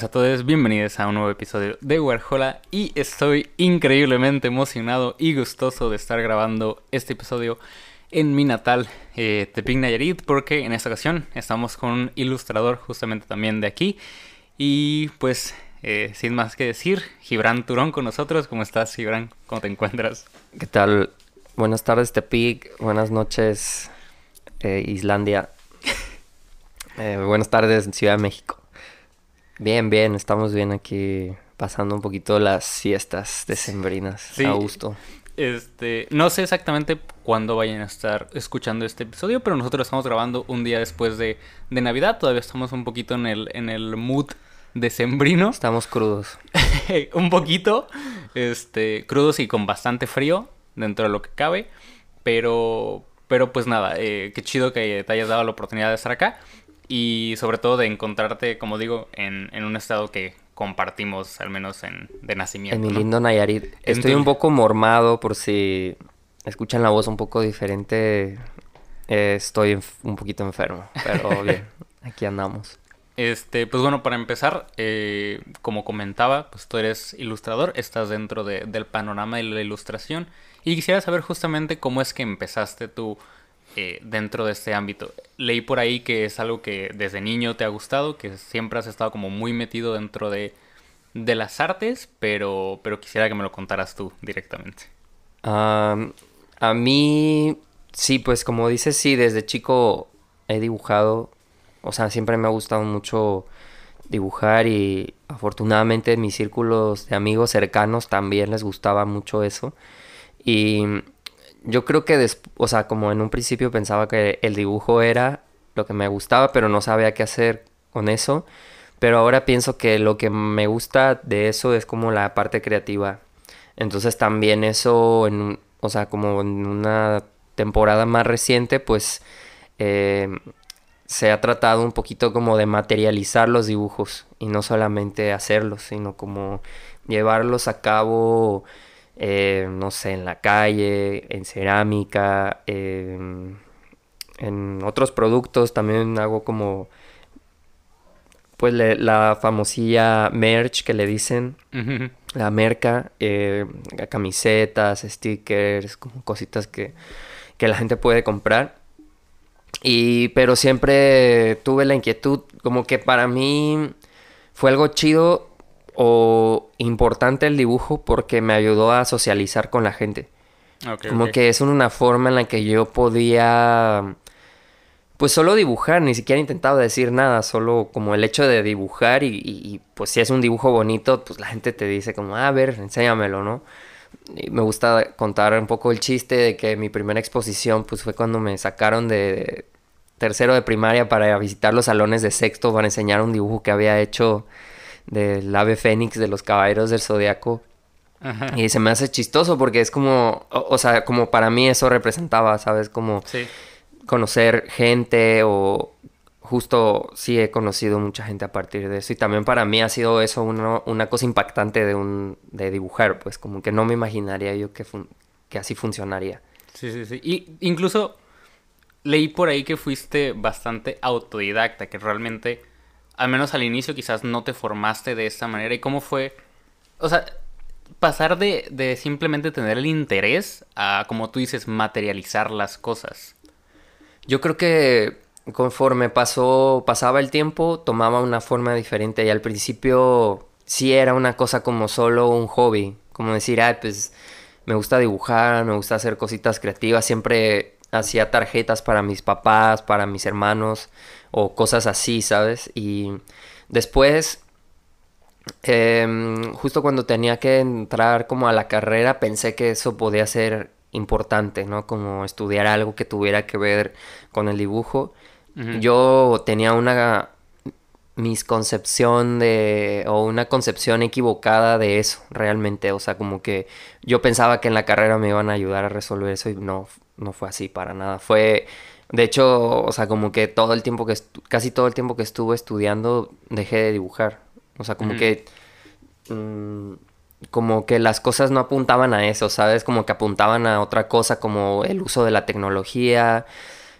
Buenas a todos, bienvenidos a un nuevo episodio de Warhola y estoy increíblemente emocionado y gustoso de estar grabando este episodio en mi natal eh, Tepic Nayarit porque en esta ocasión estamos con un ilustrador justamente también de aquí y pues eh, sin más que decir, Gibran Turón con nosotros, ¿cómo estás Gibran? ¿Cómo te encuentras? ¿Qué tal? Buenas tardes Tepic, buenas noches eh, Islandia, eh, buenas tardes Ciudad de México. Bien, bien, estamos bien aquí pasando un poquito las fiestas decembrinas Sí. a gusto. Este, no sé exactamente cuándo vayan a estar escuchando este episodio, pero nosotros estamos grabando un día después de, de Navidad. Todavía estamos un poquito en el, en el mood decembrino. Estamos crudos. un poquito, este, crudos y con bastante frío dentro de lo que cabe. Pero, pero pues nada, eh, qué chido que te hayas dado la oportunidad de estar acá. Y sobre todo de encontrarte, como digo, en, en un estado que compartimos, al menos en, de nacimiento. En mi ¿no? lindo Nayarit. Estoy tu- un poco mormado por si escuchan la voz un poco diferente. eh, estoy un poquito enfermo, pero bien, aquí andamos. Este, pues bueno, para empezar, eh, como comentaba, pues tú eres ilustrador, estás dentro de- del panorama de la ilustración y quisiera saber justamente cómo es que empezaste tú eh, dentro de este ámbito. Leí por ahí que es algo que desde niño te ha gustado, que siempre has estado como muy metido dentro de, de las artes, pero, pero quisiera que me lo contaras tú directamente. Am, a mí, sí, pues como dices, sí, desde chico he dibujado. O sea, siempre me ha gustado mucho dibujar y afortunadamente en mis círculos de amigos cercanos también les gustaba mucho eso. Y yo creo que, o sea, como en un principio pensaba que el dibujo era lo que me gustaba, pero no sabía qué hacer con eso. Pero ahora pienso que lo que me gusta de eso es como la parte creativa. Entonces también eso, en o sea, como en una temporada más reciente, pues eh, se ha tratado un poquito como de materializar los dibujos y no solamente hacerlos, sino como llevarlos a cabo, eh, no sé, en la calle, en cerámica, en, en otros productos. También hago como, pues le- la famosilla merch que le dicen la merca, eh, camisetas, stickers, como cositas que, que la gente puede comprar. Y, pero siempre tuve la inquietud, como que para mí fue algo chido o importante el dibujo porque me ayudó a socializar con la gente. Como que es una forma en la que yo podía, pues solo dibujar, ni siquiera intentaba decir nada, solo como el hecho de dibujar y, y- y, pues si es un dibujo bonito, pues la gente te dice como, "Ah, a ver, enséñamelo, ¿no? Y me gusta contar un poco el chiste de que mi primera exposición pues fue cuando me sacaron de tercero de primaria para visitar los salones de sexto para enseñar un dibujo que había hecho del ave fénix de los caballeros del zodiaco. Ajá. Y se me hace chistoso porque es como, o, o sea, como para mí eso representaba, ¿sabes? Como Sí. conocer gente o justo sí he conocido mucha gente a partir de eso. Y también para mí ha sido eso una, una cosa impactante de, un, de dibujar, pues como que no me imaginaría yo que, fun- que así funcionaría. Sí, sí, sí. Y incluso leí por ahí que fuiste bastante autodidacta, que realmente, al menos al inicio, quizás no te formaste de esta manera. ¿Y cómo fue? O sea, pasar de, de simplemente tener el interés a, como tú dices, materializar las cosas. Yo creo que conforme pasó, pasaba el tiempo, tomaba una forma diferente y al principio sí era una cosa como solo un hobby, como decir, ay, pues me gusta dibujar, me gusta hacer cositas creativas, siempre hacía tarjetas para mis papás, para mis hermanos o cosas así, ¿sabes? Y después, em, justo cuando tenía que entrar como a la carrera, pensé que eso podía ser importante, ¿no? Como estudiar algo que tuviera que ver con el dibujo. Yo tenía una mis concepción de o una concepción equivocada de eso realmente o sea como que yo pensaba que en la carrera me iban a ayudar a resolver eso y no no fue así para nada fue de hecho o sea como que todo el tiempo que casi todo el tiempo que estuve estudiando dejé de dibujar o sea como que mm, como que las cosas no apuntaban a eso sabes como que apuntaban a otra cosa como el uso de la tecnología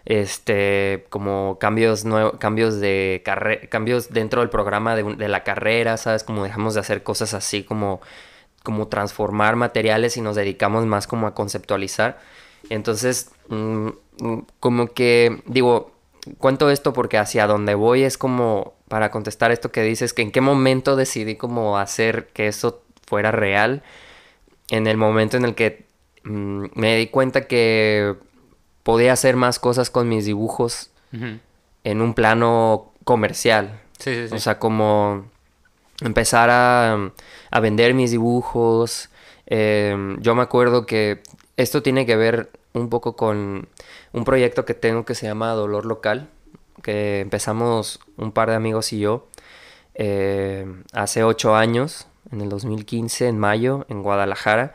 este, como cambios nuevos, cambios de cambios dentro del programa de, la carrera, ¿sabes? Como dejamos de hacer cosas así como, como transformar materiales y nos dedicamos más como a conceptualizar. Entonces, mm, mm, como que, digo, cuento esto porque hacia donde voy es como, para contestar esto que dices, que en qué momento decidí como hacer que eso fuera real, en el momento en el que mm, me di cuenta que podía hacer más cosas con mis dibujos en un plano comercial. Sí, sí, sí. O sea, como empezar a, vender mis dibujos. Em, yo me acuerdo que esto tiene que ver un poco con un proyecto que tengo que se llama Dolor Local, que empezamos un par de amigos y yo em, hace ocho años, en el 2015, en mayo, en Guadalajara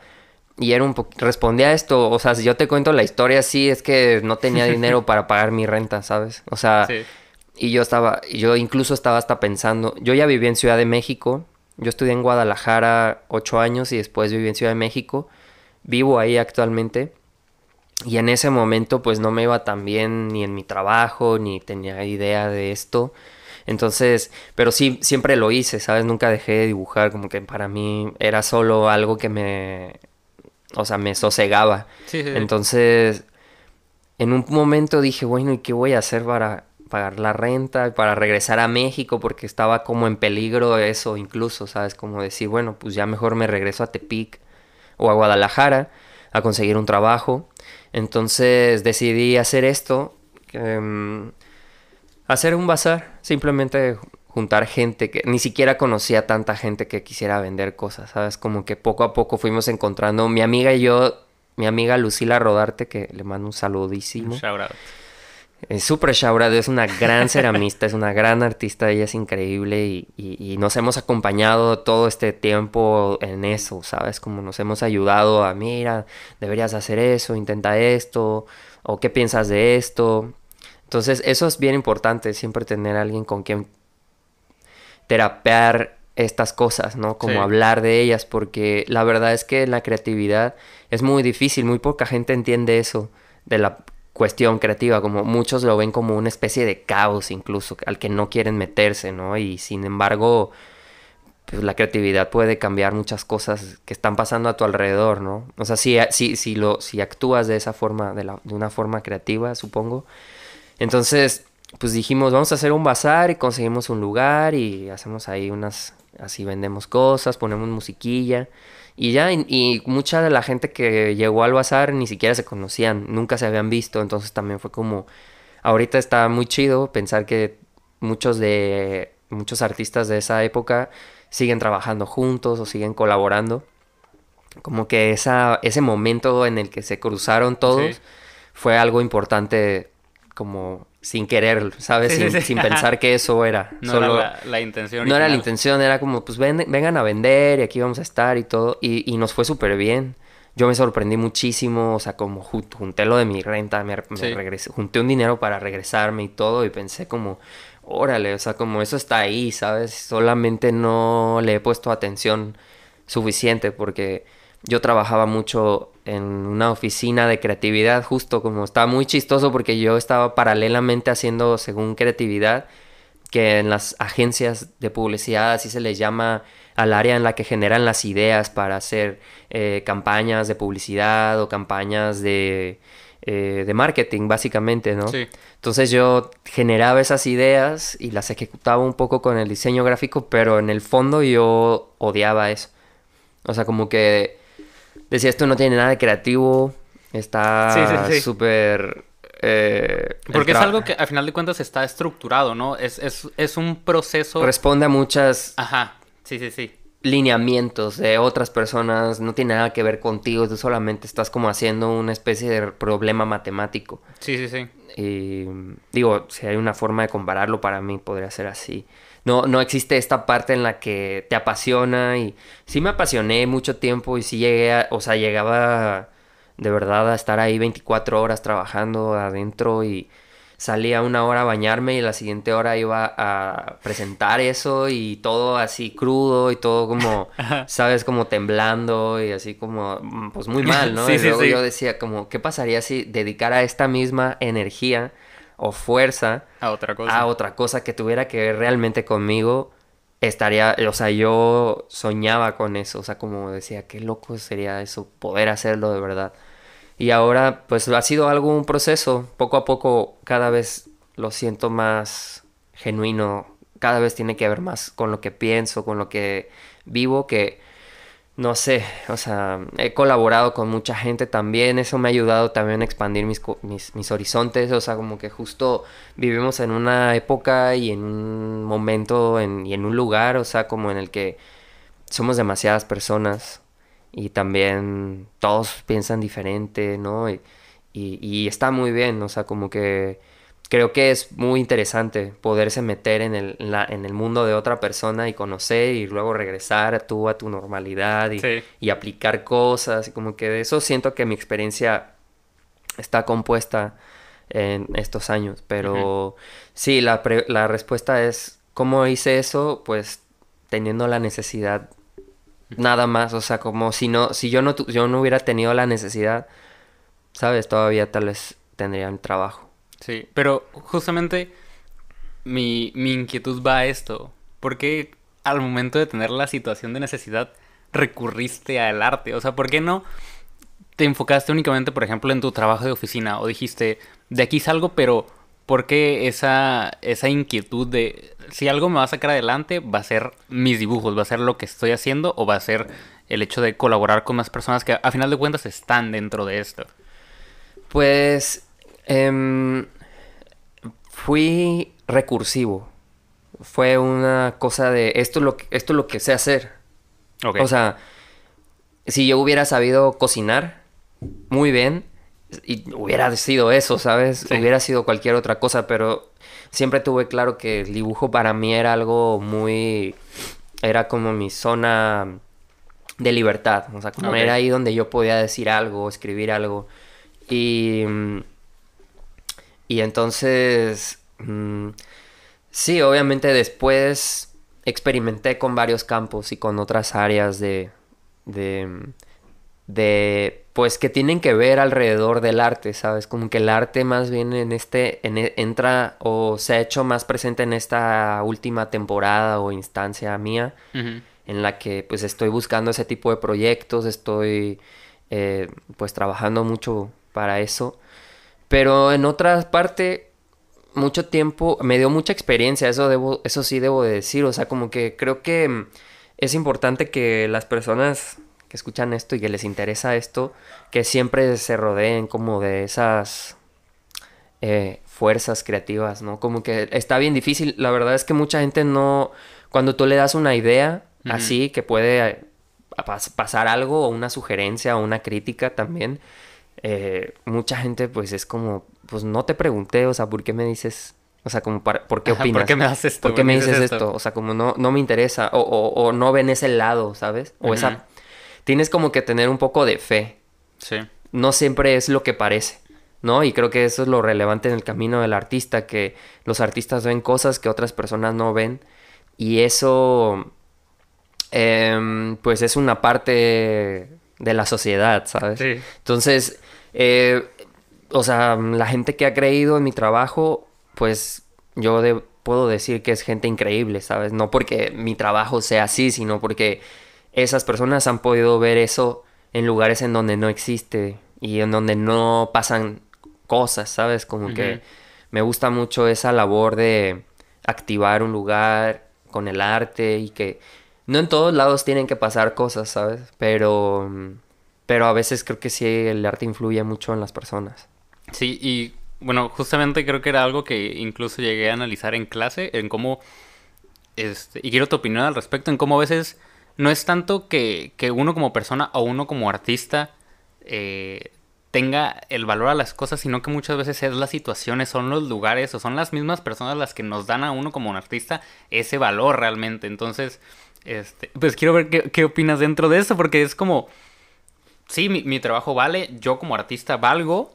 y era un. Respondía a esto, o sea, si yo te cuento la historia sí, es que no tenía dinero para pagar mi renta, ¿sabes? O sea, y yo estaba, yo incluso estaba hasta pensando, yo ya viví en Ciudad de México, yo estudié en Guadalajara ocho años y después viví en Ciudad de México, vivo ahí actualmente. Y en ese momento pues no me iba tan bien ni en mi trabajo, ni tenía idea de esto. Entonces, pero sí, siempre lo hice, ¿sabes? Nunca dejé de dibujar, como que para mí era solo algo que me, o sea, me sosegaba. Entonces, en un momento dije, bueno, ¿y qué voy a hacer para pagar la renta, para regresar a México? Porque estaba como en peligro eso incluso, ¿sabes? Como decir, bueno, pues ya mejor me regreso a Tepic o a Guadalajara a conseguir un trabajo. Entonces decidí hacer esto, em, hacer un bazar, simplemente juntar gente que ni siquiera conocía tanta gente que quisiera vender cosas, ¿sabes? Como que poco a poco fuimos encontrando, mi amiga y yo, mi amiga Lucila Rodarte, que le mando un saludísimo. Out. Es súper es una gran ceramista, es una gran artista, ella es increíble y, y, nos hemos acompañado todo este tiempo en eso, ¿sabes? Como nos hemos ayudado a, mira, deberías hacer eso, intenta esto, o qué piensas de esto. Entonces, eso es bien importante, siempre tener a alguien con quien terapear estas cosas, ¿no? Como hablar de ellas, porque la verdad es que la creatividad es muy difícil, muy poca gente entiende eso de la cuestión creativa, como muchos lo ven como una especie de caos incluso, al que no quieren meterse, ¿no? Y sin embargo, pues la creatividad puede cambiar muchas cosas que están pasando a tu alrededor, ¿no? O sea, si, si, si, lo, si actúas de esa forma, de, la, de una forma creativa, supongo. Entonces, pues dijimos, vamos a hacer un bazar y conseguimos un lugar y hacemos ahí unas, así vendemos cosas, ponemos musiquilla y ya, y, mucha de la gente que llegó al bazar ni siquiera se conocían, nunca se habían visto, entonces también fue como, ahorita está muy chido pensar que muchos de, muchos artistas de esa época siguen trabajando juntos o siguen colaborando. Como que esa, ese momento en el que se cruzaron todos fue algo importante como sin querer, ¿sabes? sin, pensar que eso era. No Solo, era la, intención. No era la intención, era como, pues vengan a vender y aquí vamos a estar y todo. Y, nos fue súper bien. Yo me sorprendí muchísimo, o sea, como junté lo de mi renta, me, regresé, junté un dinero para regresarme y todo y pensé como, órale, o sea, como eso está ahí, ¿sabes? Solamente no le he puesto atención suficiente porque yo trabajaba mucho en una oficina de creatividad, justo como estaba muy chistoso porque yo estaba paralelamente haciendo según creatividad, que en las agencias de publicidad así se les llama al área en la que generan las ideas para hacer eh, campañas de publicidad o campañas de, eh, de marketing, básicamente, ¿no? Sí. Entonces yo generaba esas ideas y las ejecutaba un poco con el diseño gráfico, pero en el fondo yo odiaba eso. O sea, como que decía, esto no tiene nada de creativo, está súper... Eh, Porque es algo que al final de cuentas está estructurado, ¿no? Es, es, un proceso... Responde a muchas... Ajá, sí, sí, sí. Lineamientos de otras personas, no tiene nada que ver contigo, tú solamente estás como haciendo una especie de problema matemático. Sí, sí, sí. Y digo, si hay una forma de compararlo, para mí podría ser así. No, no existe esta parte en la que te apasiona y sí me apasioné mucho tiempo y sí llegué a, o sea, llegaba de verdad a estar ahí 24 horas trabajando adentro y salía una hora a bañarme y la siguiente hora iba a presentar eso y todo así crudo y todo como, sabes, como temblando y así como, mm, pues muy mal, ¿no? y luego yo decía como, ¿qué pasaría si dedicara esta misma energía o fuerza a otra cosa, a otra cosa que tuviera que ver realmente conmigo? Estaría, o sea, yo soñaba con eso, o sea, como decía, qué loco sería eso, poder hacerlo de verdad. Y ahora pues ha sido algo, un proceso, poco a poco cada vez lo siento más genuino, cada vez tiene que ver más con lo que pienso, con lo que vivo, que no sé, o sea, he colaborado con mucha gente también, eso me ha ayudado también a expandir mis, mis, horizontes, o sea, como que justo vivimos en una época y en un momento y en un lugar, o sea, como en el que somos demasiadas personas y también todos piensan diferente, ¿no? Y, y, está muy bien, o sea, como que creo que es muy interesante poderse meter en el, en, la, en el mundo de otra persona y conocer y luego regresar tú a tu normalidad y, y, aplicar cosas y como que de eso siento que mi experiencia está compuesta en estos años, pero sí, la, la respuesta es, ¿cómo hice eso? Pues teniendo la necesidad Nada más, o sea, como si no, si yo no, yo no hubiera tenido la necesidad, ¿sabes? Todavía tal vez tendría un trabajo. Sí, pero justamente mi, mi inquietud va a esto. ¿Por qué al momento de tener la situación de necesidad recurriste al arte? O sea, ¿por qué no te enfocaste únicamente, por ejemplo, en tu trabajo de oficina? O dijiste, de aquí salgo, pero ¿por qué esa, esa inquietud de si algo me va a sacar adelante, va a ser mis dibujos, va a ser lo que estoy haciendo o va a ser el hecho de colaborar con más personas que a final de cuentas están dentro de esto? Pues em, fui recursivo. Fue una cosa de esto es lo que, esto es lo que sé hacer. O sea, si yo hubiera sabido cocinar muy bien, y hubiera sido eso, ¿sabes? Hubiera sido cualquier otra cosa, pero siempre tuve claro que el dibujo para mí era algo muy... Era como mi zona de libertad, o sea, como era ahí donde yo podía decir algo, escribir algo. Y... Y entonces... Mm, sí, obviamente después experimenté con varios campos y con otras áreas de... de de pues que tienen que ver alrededor del arte, ¿sabes? Como que el arte más bien en este en, e, entra o se ha hecho más presente en esta última temporada o instancia mía en la que pues estoy buscando ese tipo de proyectos, estoy eh, pues trabajando mucho para eso, pero en otra parte mucho tiempo me dio mucha experiencia, eso debo eso sí debo de decir, o sea, como que creo que es importante que las personas que escuchan esto y que les interesa esto, que siempre se rodeen como de esas eh, fuerzas creativas, ¿no? Como que está bien difícil. La verdad es que mucha gente no, cuando tú le das una idea así, que puede eh, pasar algo o una sugerencia o una crítica también, eh, mucha gente pues es como, pues no te pregunté, o sea, ¿por qué me dices o sea, como para, ¿por qué opinas? ¿Por qué me haces esto? ¿Por qué me dices esto? O sea, como no, no me interesa. O, o, no ven ese lado, ¿sabes? O esa tienes como que tener un poco de fe. Sí. No siempre es lo que parece, ¿no? Y creo que eso es lo relevante en el camino del artista, que los artistas ven cosas que otras personas no ven. Y eso, em, pues es una parte de la sociedad, ¿sabes? Sí. Entonces, eh, o sea, la gente que ha creído en mi trabajo, pues yo puedo decir que es gente increíble, ¿sabes? No porque mi trabajo sea así, sino porque esas personas han podido ver eso en lugares en donde no existe y en donde no pasan cosas, ¿sabes? Como que me gusta mucho esa labor de activar un lugar con el arte y que no en todos lados tienen que pasar cosas, ¿sabes? Pero pero a veces creo que sí el arte influye mucho en las personas. Sí, y bueno, justamente creo que era algo que incluso llegué a analizar en clase, en cómo, este, y quiero tu opinión al respecto, en cómo a veces no es tanto que, uno como persona o uno como artista eh, tenga el valor a las cosas, sino que muchas veces es las situaciones, son los lugares o son las mismas personas las que nos dan a uno como un artista ese valor realmente. Entonces, este, pues quiero ver qué, opinas dentro de eso, porque es como, sí, mi, mi trabajo vale, yo como artista valgo,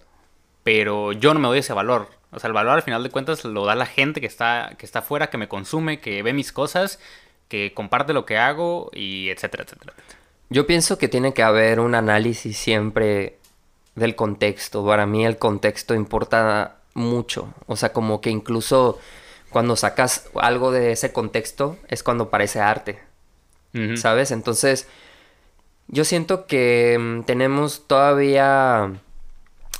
pero yo no me doy ese valor. O sea, el valor al final de cuentas lo da la gente que está, que está afuera, que me consume, que ve mis cosas, que comparte lo que hago y etcétera, etcétera. Yo pienso que tiene que haber un análisis siempre del contexto. Para mí el contexto importa mucho. O sea, como que incluso cuando sacas algo de ese contexto es cuando parece arte. ¿Sabes? Entonces, yo siento que mm, tenemos todavía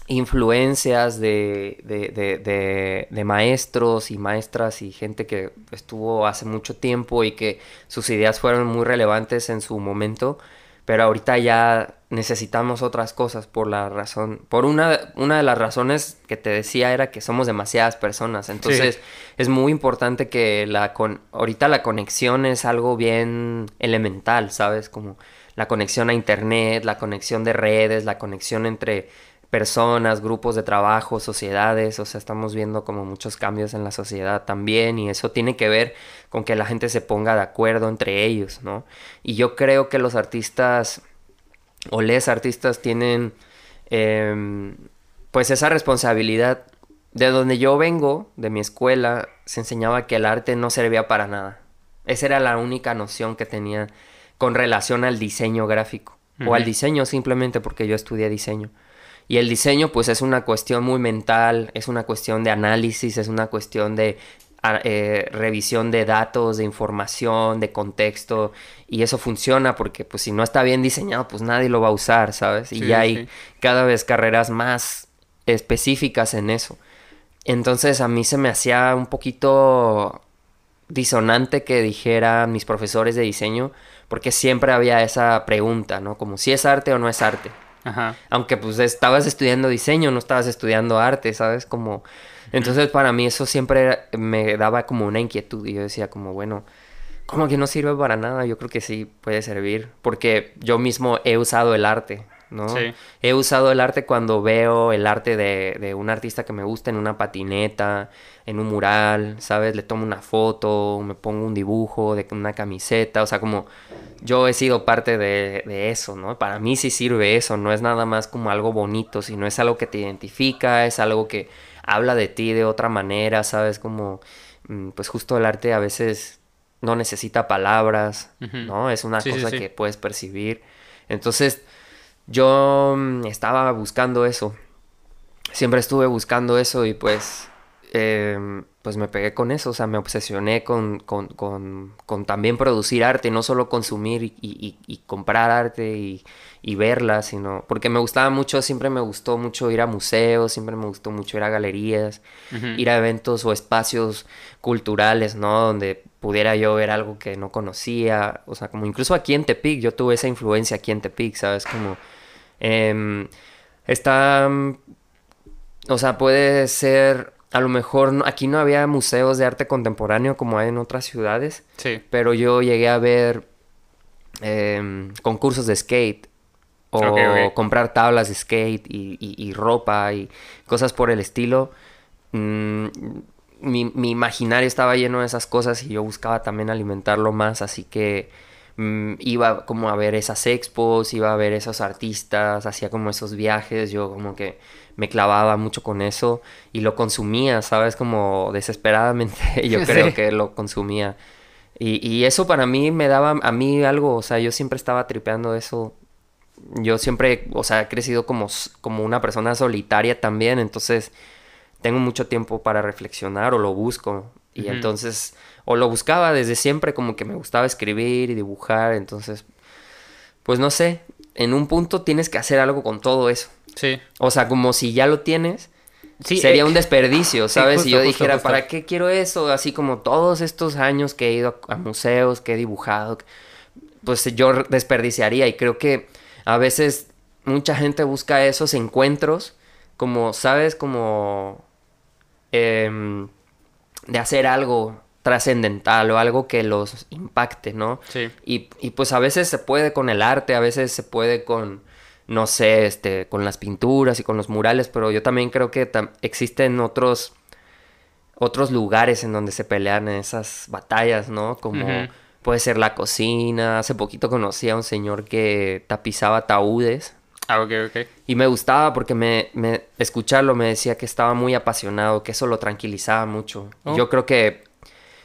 influencias de- de- de maestros y maestras y gente que estuvo hace mucho tiempo y que sus ideas fueron muy relevantes en su momento, pero ahorita ya necesitamos otras cosas por la razón, por una, una de las razones que te decía era que somos demasiadas personas, entonces es muy importante que la con ahorita la conexión es algo bien elemental, ¿sabes? Como la conexión a internet, la conexión de redes, la conexión entre personas, grupos de trabajo, sociedades, o sea, estamos viendo como muchos cambios en la sociedad también y eso tiene que ver con que la gente se ponga de acuerdo entre ellos, ¿no? Y yo creo que los artistas o les artistas tienen em, pues esa responsabilidad. De donde yo vengo, de mi escuela, se enseñaba que el arte no servía para nada. Esa era la única noción que tenía con relación al diseño gráfico. O al diseño simplemente porque yo estudié diseño. Y el diseño pues es una cuestión muy mental, es una cuestión de análisis, es una cuestión de eh, revisión de datos, de información, de contexto. Y eso funciona porque pues si no está bien diseñado pues nadie lo va a usar, ¿sabes? Y Sí, ya hay sí. cada vez carreras más específicas en eso. Entonces a mí se me hacía un poquito disonante que dijeran mis profesores de diseño, porque siempre había esa pregunta, ¿no? Como si es arte o no es arte. Ajá. Aunque pues estabas estudiando diseño, no estabas estudiando arte, ¿sabes? Como... Entonces para mí eso siempre me daba como una inquietud y yo decía como, bueno, como que no sirve para nada, yo creo que sí puede servir, porque yo mismo he usado el arte, ¿no? Sí. He usado el arte cuando veo el arte de, de un artista que me gusta en una patineta, en un mural, ¿sabes? Le tomo una foto, me pongo un dibujo de una camiseta, o sea, como yo he sido parte de, de eso, ¿no? Para mí sí sirve eso, no es nada más como algo bonito, sino es algo que te identifica, es algo que habla de ti de otra manera, ¿sabes? Como, mm, pues justo el arte a veces no necesita palabras. ¿no? Es una Sí, sí, cosa sí. que puedes percibir. Entonces, yo mm, estaba buscando eso. Siempre estuve buscando eso y pues, em, pues me pegué con eso. O sea, me obsesioné con, con, con, con también producir arte, no solo consumir y, y- y comprar arte y, y verla, sino porque me gustaba mucho, siempre me gustó mucho ir a museos, siempre me gustó mucho ir a galerías, ir a eventos o espacios culturales, ¿no? Donde pudiera yo ver algo que no conocía, o sea, como incluso aquí en Tepic, yo tuve esa influencia aquí en Tepic, ¿sabes? Como em, está, mm, o sea, puede ser, a lo mejor aquí no había museos de arte contemporáneo como hay en otras ciudades, Sí. pero yo llegué a ver em, concursos de skate o comprar tablas de skate y, y- y ropa y cosas por el estilo. Mm, mi, mi imaginario estaba lleno de esas cosas y yo buscaba también alimentarlo más, así que mm, iba como a ver esas expos, iba a ver esos artistas, hacía como esos viajes, yo como que me clavaba mucho con eso y lo consumía, ¿sabes? Como desesperadamente yo creo Sí. que lo consumía. Y, y eso para mí me daba a mí algo, o sea, yo siempre estaba tripeando eso. Yo siempre, o sea, he crecido como, como una persona solitaria también, entonces tengo mucho tiempo para reflexionar o lo busco. Y entonces, o lo buscaba desde siempre, como que me gustaba escribir y dibujar, entonces, pues no sé, en un punto tienes que hacer algo con todo eso. Sí. O sea, como si ya lo tienes, Sí, sería eh, un desperdicio, sí, ¿sabes? justo, si yo justo, dijera, justo. ¿para qué quiero eso? Así como todos estos años que he ido a, a museos, que he dibujado, pues yo desperdiciaría y creo que a veces mucha gente busca esos encuentros como, ¿sabes? Como em, de hacer algo trascendental o algo que los impacte, ¿no? Sí. Y, y pues a veces se puede con el arte, a veces se puede con, no sé, este, con las pinturas y con los murales, pero yo también creo que existen otros, otros lugares en donde se pelean esas batallas, ¿no? Como puede ser la cocina. Hace poquito conocí a un señor que tapizaba ataúdes. Ah, ok, ok. Y me gustaba porque me, me escucharlo me decía que estaba muy apasionado, que eso lo tranquilizaba mucho. Oh. Yo creo que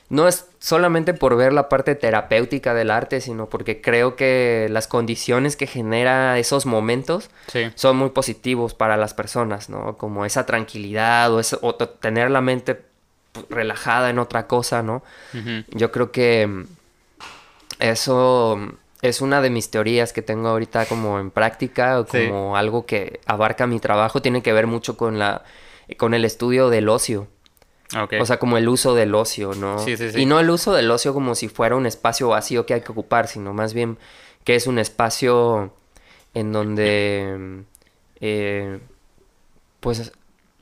no es solamente por ver la parte terapéutica del arte, sino porque creo que las condiciones que genera esos momentos son muy positivos para las personas, ¿no? Como esa tranquilidad o, o tener la mente relajada en otra cosa, ¿no? Yo creo que mm, eso es una de mis teorías que tengo ahorita como en práctica o como algo que abarca mi trabajo, tiene que ver mucho con la con el estudio del ocio. O sea, como el uso del ocio, ¿no? Sí, sí, sí. Y no el uso del ocio como si fuera un espacio vacío que hay que ocupar, sino más bien que es un espacio en donde, eh, pues,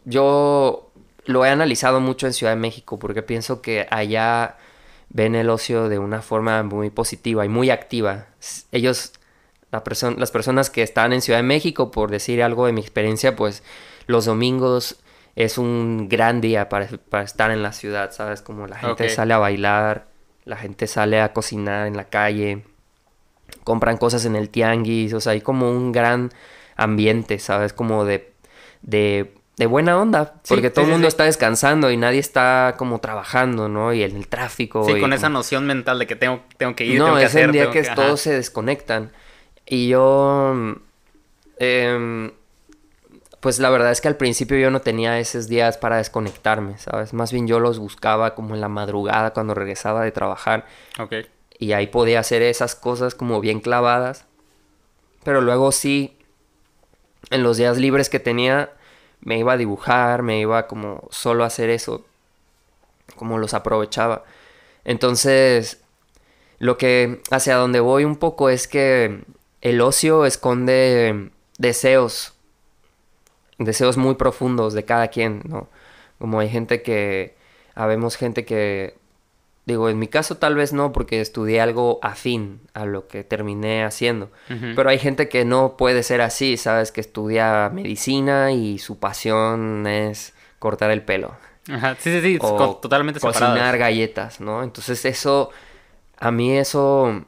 yo lo he analizado mucho en Ciudad de México porque pienso que allá ven el ocio de una forma muy positiva y muy activa. Ellos, la las personas que están en Ciudad de México, por decir algo de mi experiencia, pues los domingos es un gran día para, estar en la ciudad, ¿sabes? Como la gente sale a bailar, la gente sale a cocinar en la calle, compran cosas en el tianguis, o sea, hay como un gran ambiente, ¿sabes? Como de, de, buena onda, porque todo el mundo está descansando y nadie está como trabajando, ¿no? Y en el tráfico. Sí, con esa noción mental de que tengo, tengo que ir, no, tengo que es el día que, todos se desconectan. Y yo... Eh, pues la verdad es que al principio yo no tenía esos días para desconectarme, ¿sabes? Más bien yo los buscaba como en la madrugada cuando regresaba de trabajar. Ok. Y ahí podía hacer esas cosas como bien clavadas. Pero luego sí, en los días libres que tenía, me iba a dibujar, me iba como solo a hacer eso. Como los aprovechaba. Entonces, lo que hacia donde voy un poco es que el ocio esconde deseos deseos muy profundos de cada quien, ¿no? Como hay gente que, habemos gente que, digo, en mi caso tal vez no, porque estudié algo afín a lo que terminé haciendo, pero hay gente que no puede ser así, ¿sabes? Que estudia medicina y su pasión es cortar el pelo. Ajá, sí, sí, sí, o totalmente Cocinar galletas, ¿no? Entonces eso, a mí eso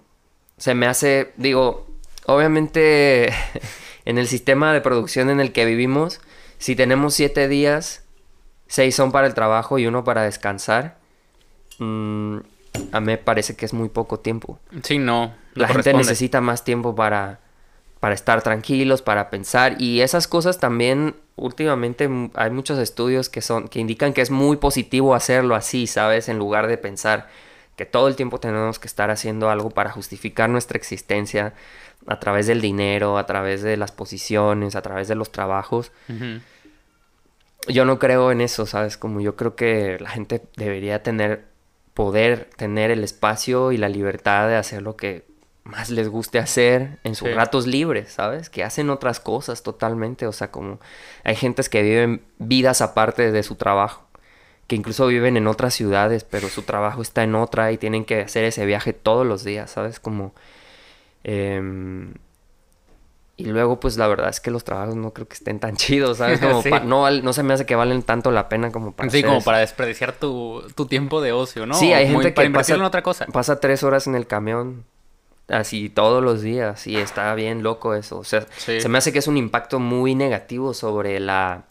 se me hace, digo, obviamente en el sistema de producción en el que vivimos, si tenemos siete días, seis son para el trabajo y uno para descansar, mm, a mí me parece que es muy poco tiempo. Sí, no. La gente necesita más tiempo para, para estar tranquilos, para pensar. Y esas cosas también, últimamente hay muchos estudios que, son, que indican que es muy positivo hacerlo así, ¿sabes? En lugar de pensar que todo el tiempo tenemos que estar haciendo algo para justificar nuestra existencia a través del dinero, a través de las posiciones, a través de los trabajos. Yo no creo en eso, ¿sabes? Como yo creo que la gente debería tener, poder tener el espacio y la libertad de hacer lo que más les guste hacer en sus ratos libres, ¿sabes? Que hacen otras cosas totalmente, o sea, como hay gentes que viven vidas aparte de su trabajo, que incluso viven en otras ciudades, pero su trabajo está en otra y tienen que hacer ese viaje todos los días, ¿sabes? Como Em, y luego, pues la verdad es que los trabajos no creo que estén tan chidos, ¿sabes? Como no, no se me hace que valen tanto la pena como para. Sí, como para desperdiciar tu, tiempo de ocio, ¿no? Sí, hay gente que pasa, en otra cosa. pasa tres horas en el camión, así todos los días, y está bien loco eso. O sea, se me hace que es un impacto muy negativo sobre la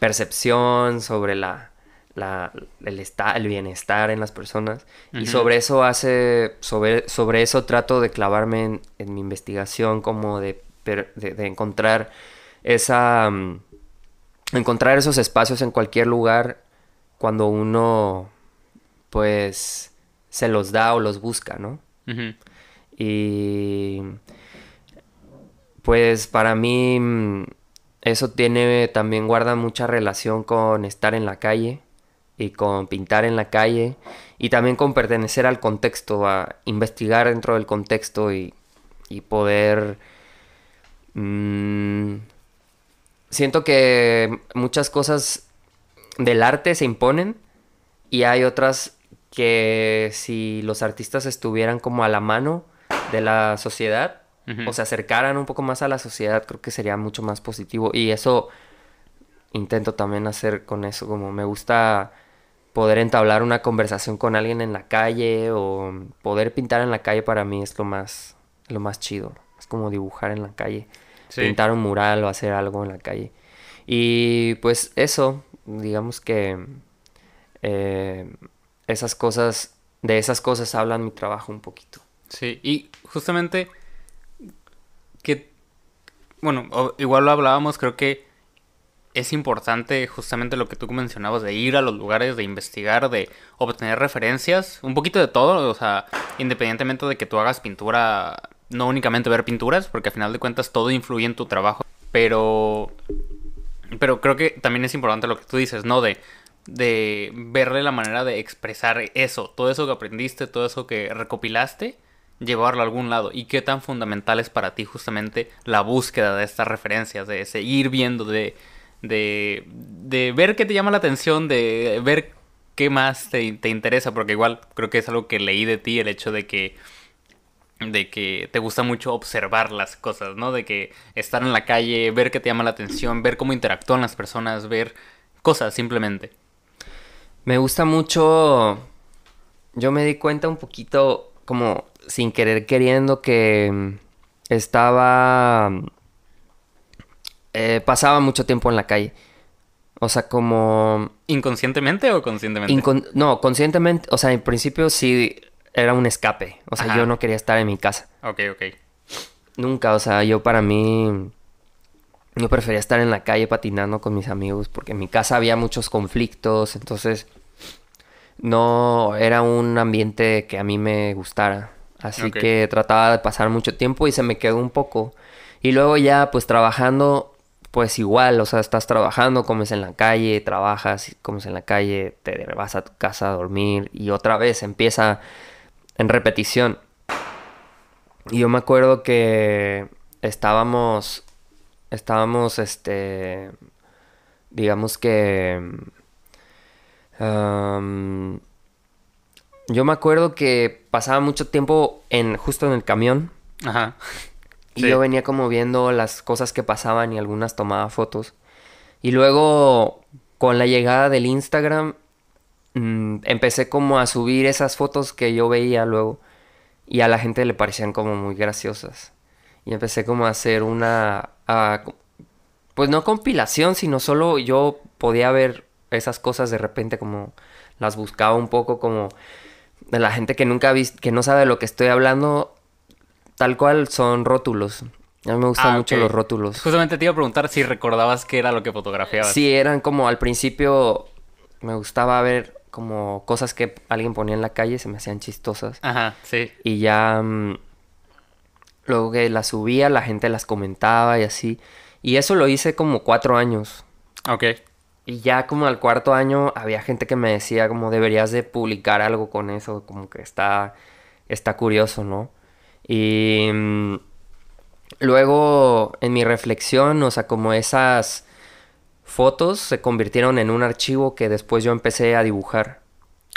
percepción, sobre la la, el, el bienestar en las personas. Y sobre eso hace, sobre, sobre eso trato de clavarme en, mi investigación, como de, de, encontrar esa... Mm, encontrar esos espacios en cualquier lugar cuando uno pues se los da o los busca, ¿no? Y pues para mí mm, eso tiene también guarda mucha relación con estar en la calle y con pintar en la calle y también con pertenecer al contexto, a investigar dentro del contexto y, poder... Mm, siento que muchas cosas del arte se imponen y hay otras que si los artistas estuvieran como a la mano de la sociedad, o se acercaran un poco más a la sociedad, creo que sería mucho más positivo. Y eso intento también hacer con eso, como me gusta poder entablar una conversación con alguien en la calle o poder pintar en la calle para mí es lo más, lo más chido. Es como dibujar en la calle, pintar un mural o hacer algo en la calle. Y pues eso, digamos que eh, esas cosas, de esas cosas hablan mi trabajo un poquito. Sí, y justamente que, bueno, igual lo hablábamos, creo que es importante justamente lo que tú mencionabas, de ir a los lugares, de investigar, de obtener referencias, un poquito de todo, o sea, independientemente de que tú hagas pintura, no únicamente ver pinturas, porque al final de cuentas todo influye en tu trabajo, pero, pero creo que también es importante lo que tú dices, ¿no? De, de verle la manera de expresar eso, todo eso que aprendiste, todo eso que recopilaste, llevarlo a algún lado y qué tan fundamental es para ti justamente la búsqueda de estas referencias, de seguir viendo, de de, de ver qué te llama la atención, de ver qué más te, te, interesa, porque igual creo que es algo que leí de ti, el hecho de que de que te gusta mucho observar las cosas, ¿no? De que estar en la calle, ver qué te llama la atención, ver cómo interactúan las personas, ver cosas simplemente. Me gusta mucho, yo me di cuenta un poquito como sin querer queriendo que estaba eh, pasaba mucho tiempo en la calle. O sea, como... ¿Inconscientemente o conscientemente? no, conscientemente, o sea, en principio sí era un escape. O sea, yo no quería estar en mi casa. Ok, ok. Nunca, o sea, yo para mí... Yo prefería estar en la calle patinando con mis amigos porque en mi casa había muchos conflictos, entonces no era un ambiente que a mí me gustara. Así que trataba de pasar mucho tiempo y se me quedó un poco. Y luego ya pues trabajando pues igual, o sea, estás trabajando, comes en la calle, trabajas, comes en la calle, te vas a tu casa a dormir y otra vez empieza en repetición. Y yo me acuerdo que estábamos, estábamos, este, digamos que, yo me acuerdo que pasaba mucho tiempo en, justo en el camión. Ajá. Y yo venía como viendo las cosas que pasaban y algunas tomaba fotos. Y luego, con la llegada del Instagram, mm, empecé como a subir esas fotos que yo veía luego. Y a la gente le parecían como muy graciosas. Y empecé como a hacer una... pues no compilación, sino solo yo podía ver esas cosas de repente como las buscaba un poco como de la gente que nunca visto, que no sabe de lo que estoy hablando, Tal cual son rótulos. A mí me gustan ah, mucho los rótulos. Justamente te iba a preguntar si recordabas qué era lo que fotografiabas. Sí, eran como al principio me gustaba ver como cosas que alguien ponía en la calle, se me hacían chistosas. Ajá, sí. Y ya mm, luego que las subía, la gente las comentaba y así. Y eso lo hice como cuatro años. Ok. Y ya como al cuarto año había gente que me decía como deberías de publicar algo con eso, como que está, está curioso, ¿no? Y mm, luego en mi reflexión, o sea, como esas fotos se convirtieron en un archivo que después yo empecé a dibujar.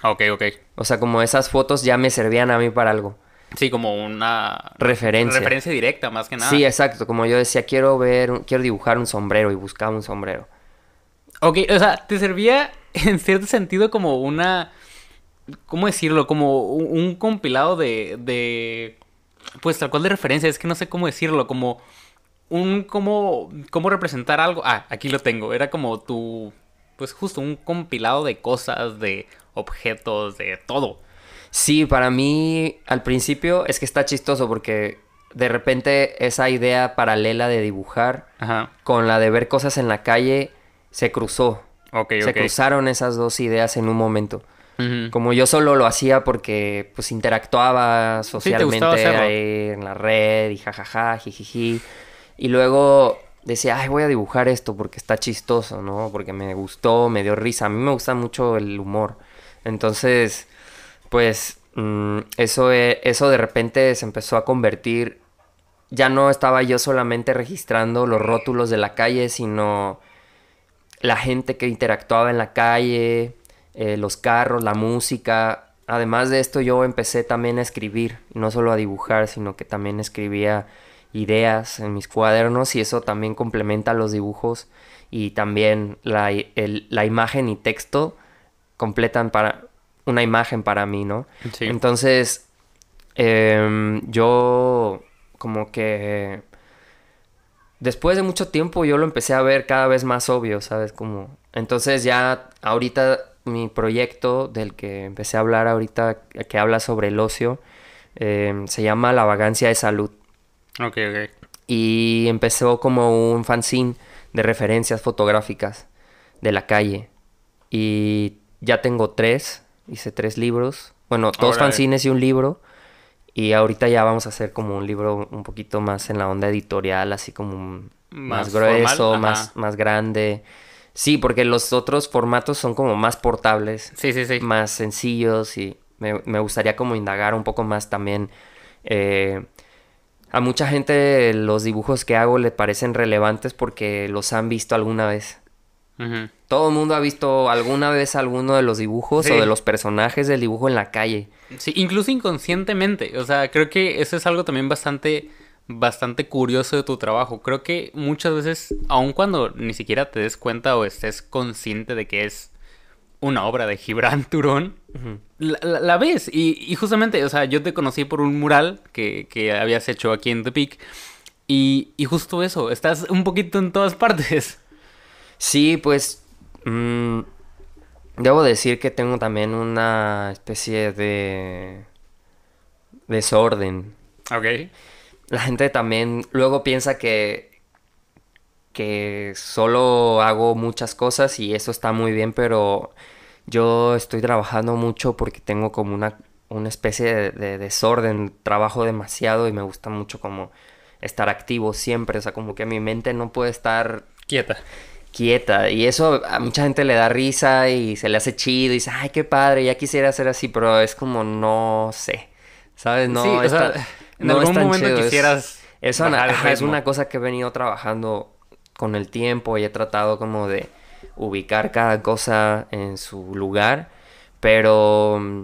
Ok, ok. O sea, como esas fotos ya me servían a mí para algo. Sí, como una referencia. Referencia directa, más que nada. Sí, exacto. Como yo decía, quiero ver, quiero dibujar un sombrero y buscaba un sombrero. Ok, o sea, te servía en cierto sentido como una. ¿Cómo decirlo? Como un, compilado de, de pues tal cual de referencia, es que no sé cómo decirlo, como un cómo cómo representar algo. Ah, aquí lo tengo. Era como tu pues justo un compilado de cosas, de objetos, de todo. Sí, para mí al principio es que está chistoso porque de repente esa idea paralela de dibujar con la de ver cosas en la calle se cruzó. se cruzaron esas dos ideas en un momento. Como yo solo lo hacía porque pues interactuaba socialmente en la red y jajaja, jijiji. Y luego decía, ay, voy a dibujar esto porque está chistoso, ¿no? Porque me gustó, me dio risa. A mí me gusta mucho el humor. Entonces, pues mm, eso, e, eso de repente se empezó a convertir. Ya no estaba yo solamente registrando los rótulos de la calle, sino la gente que interactuaba en la calle, eh, los carros, la música. Además de esto yo empecé también a escribir, no solo a dibujar, sino que también escribía ideas en mis cuadernos y eso también complementa los dibujos y también la, la imagen y texto completan para una imagen para mí, ¿no? Sí. Entonces, em, yo como que después de mucho tiempo yo lo empecé a ver cada vez más obvio, ¿sabes? Como, entonces ya ahorita mi proyecto del que empecé a hablar ahorita, que habla sobre el ocio, em, se llama La vagancia de salud. Ok, ok. Y empezó como un fanzine de referencias fotográficas de la calle. Y ya tengo tres, hice tres libros. Bueno, dos fanzines y un libro. Y ahorita ya vamos a hacer como un libro un poquito más en la onda editorial, así como más, Más grueso, más, más grande. Sí, porque los otros formatos son como más portables, Sí, sí, sí. más sencillos y me, me gustaría como indagar un poco más también. eh, a mucha gente los dibujos que hago le parecen relevantes porque los han visto alguna vez. Todo el mundo ha visto alguna vez alguno de los dibujos Sí. o de los personajes del dibujo en la calle. Sí, incluso inconscientemente. O sea, creo que eso es algo también bastante, bastante curioso de tu trabajo. Creo que muchas veces, aun cuando ni siquiera te des cuenta o estés consciente de que es una obra de Gibran Turón, la, la- la ves. Y, y justamente, o sea, yo te conocí por un mural que, que habías hecho aquí en The Peak. Y, y justo eso, estás un poquito en todas partes. Sí, pues mm, debo decir que tengo también una especie de desorden. Ok. La gente también luego piensa que que solo hago muchas cosas y eso está muy bien, pero yo estoy trabajando mucho porque tengo como una, una especie de, de desorden, trabajo demasiado y me gusta mucho como estar activo siempre, o sea, como que mi mente no puede estar Quieta. quieta y eso a mucha gente le da risa y se le hace chido y dice, ay, qué padre, ya quisiera ser así, pero es como no sé, ¿sabes? No, Sí, o está- sea, en no algún momento chido, es- quisieras es una, ajá, es una cosa que he venido trabajando con el tiempo y he tratado como de ubicar cada cosa en su lugar, pero mm,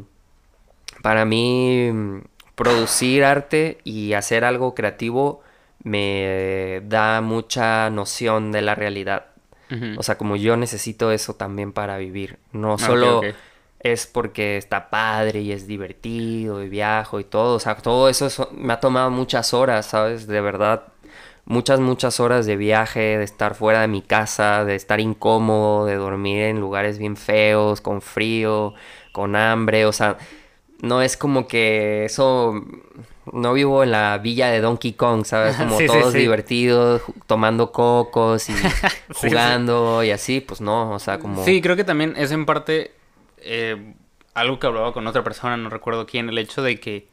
para mí mm, producir arte y hacer algo creativo me da mucha noción de la realidad. O sea, como yo necesito eso también para vivir. No ok, solo. Es porque está padre y es divertido y viajo y todo. O sea, todo eso es- me ha tomado muchas horas, ¿sabes? De verdad, muchas, muchas horas de viaje, de estar fuera de mi casa, de estar incómodo, de dormir en lugares bien feos, con frío, con hambre. O sea, no es como que eso... No vivo en la villa de Donkey Kong, ¿sabes? Como Sí, todos sí. divertidos, tomando cocos y jugando y así, pues no, o sea, como... Sí, creo que también es en parte eh, algo que hablaba con otra persona, no recuerdo quién, el hecho de que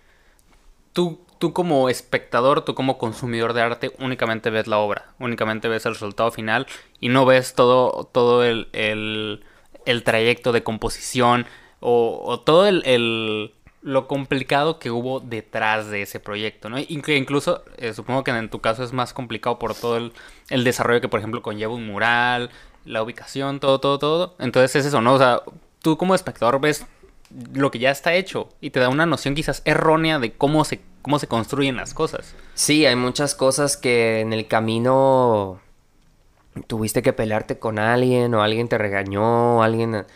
tú, tú como espectador, tú como consumidor de arte, únicamente ves la obra, únicamente ves el resultado final y no ves todo, todo el, el, el trayecto de composición o, todo el, el- lo complicado que hubo detrás de ese proyecto, ¿no? Inc- incluso, eh, supongo que en tu caso es más complicado por todo el, el desarrollo que, por ejemplo, conlleva un mural, la ubicación, todo, todo, todo. Entonces es eso, ¿no? O sea, tú como espectador ves lo que ya está hecho y te da una noción quizás errónea de cómo se, cómo se construyen las cosas. Sí, hay muchas cosas que en el camino tuviste que pelearte con alguien o alguien te regañó, o alguien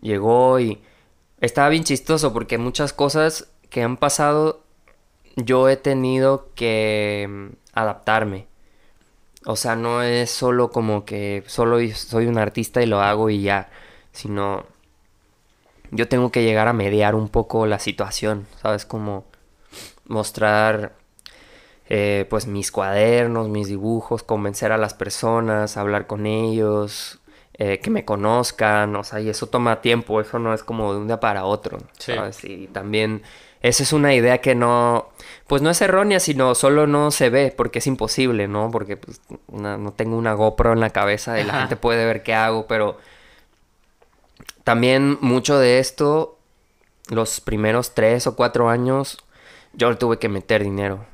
llegó y estaba bien chistoso porque muchas cosas que han pasado yo he tenido que mm, adaptarme. O sea, no es solo como que solo soy un artista y lo hago y ya, sino yo tengo que llegar a mediar un poco la situación, ¿sabes? Como mostrar eh, pues mis cuadernos, mis dibujos, convencer a las personas, hablar con ellos, eh, que me conozcan, o sea, y eso toma tiempo, eso no es como de un día para otro, Sí. ¿sabes? Y también esa es una idea que no, pues no es errónea, sino solo no se ve, porque es imposible, ¿no? Porque pues, una- no tengo una GoPro en la cabeza y la gente puede ver qué hago, pero también mucho de esto, los primeros tres o cuatro años, yo le tuve que meter dinero.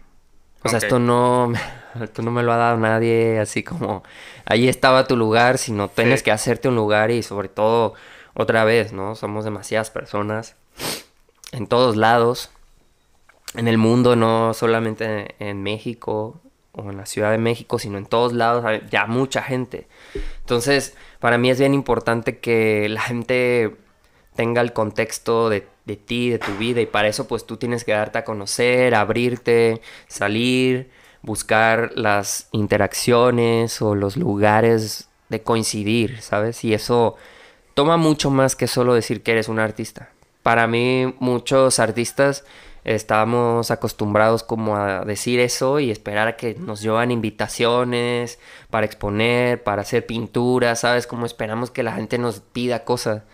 O sea, esto no, esto no me lo ha dado nadie así como, ahí estaba tu lugar, sino tienes Sí. que hacerte un lugar y sobre todo, otra vez, ¿no? Somos demasiadas personas en todos lados, en el mundo, no solamente en México. O en la Ciudad de México, sino en todos lados, ya mucha gente. Entonces, para mí es bien importante que la gente tenga el contexto de, de ti, de tu vida, y para eso pues tú tienes que darte a conocer, abrirte, salir, buscar las interacciones o los lugares de coincidir, ¿sabes? Y eso toma mucho más que solo decir que eres un artista. Para mí muchos artistas estamos acostumbrados como a decir eso y esperar a que nos llevan invitaciones para exponer, para hacer pinturas, ¿sabes? Como esperamos que la gente nos pida cosas.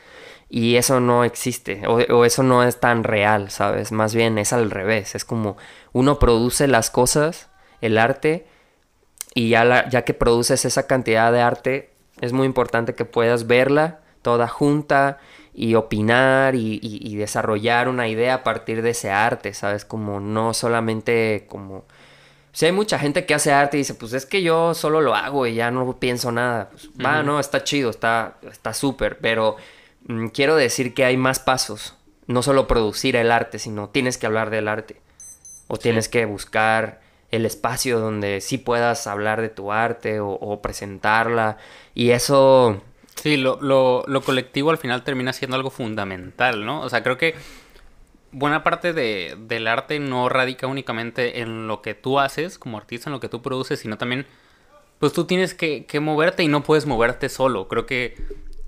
Y eso no existe, o, eso no es tan real, ¿sabes? Más bien es al revés, es como uno produce las cosas, el arte, y ya, ya que produces esa cantidad de arte, es muy importante que puedas verla toda junta y opinar y, desarrollar una idea a partir de ese arte, ¿sabes? Como no solamente como... Si hay mucha gente que hace arte y dice, pues es que yo solo lo hago y ya no pienso nada. Pues, va, no, está chido, está súper, pero mm, quiero decir que hay más pasos. No solo producir el arte, sino tienes que hablar del arte. O tienes que buscar el espacio donde sí puedas hablar de tu arte o presentarla. Y eso Sí, lo, lo, lo, colectivo al final termina siendo algo fundamental, ¿no? O sea, creo que buena parte de, del arte no radica únicamente en lo que tú haces como artista, en lo que tú produces, sino también, pues tú tienes que, que moverte y no puedes moverte solo. Creo que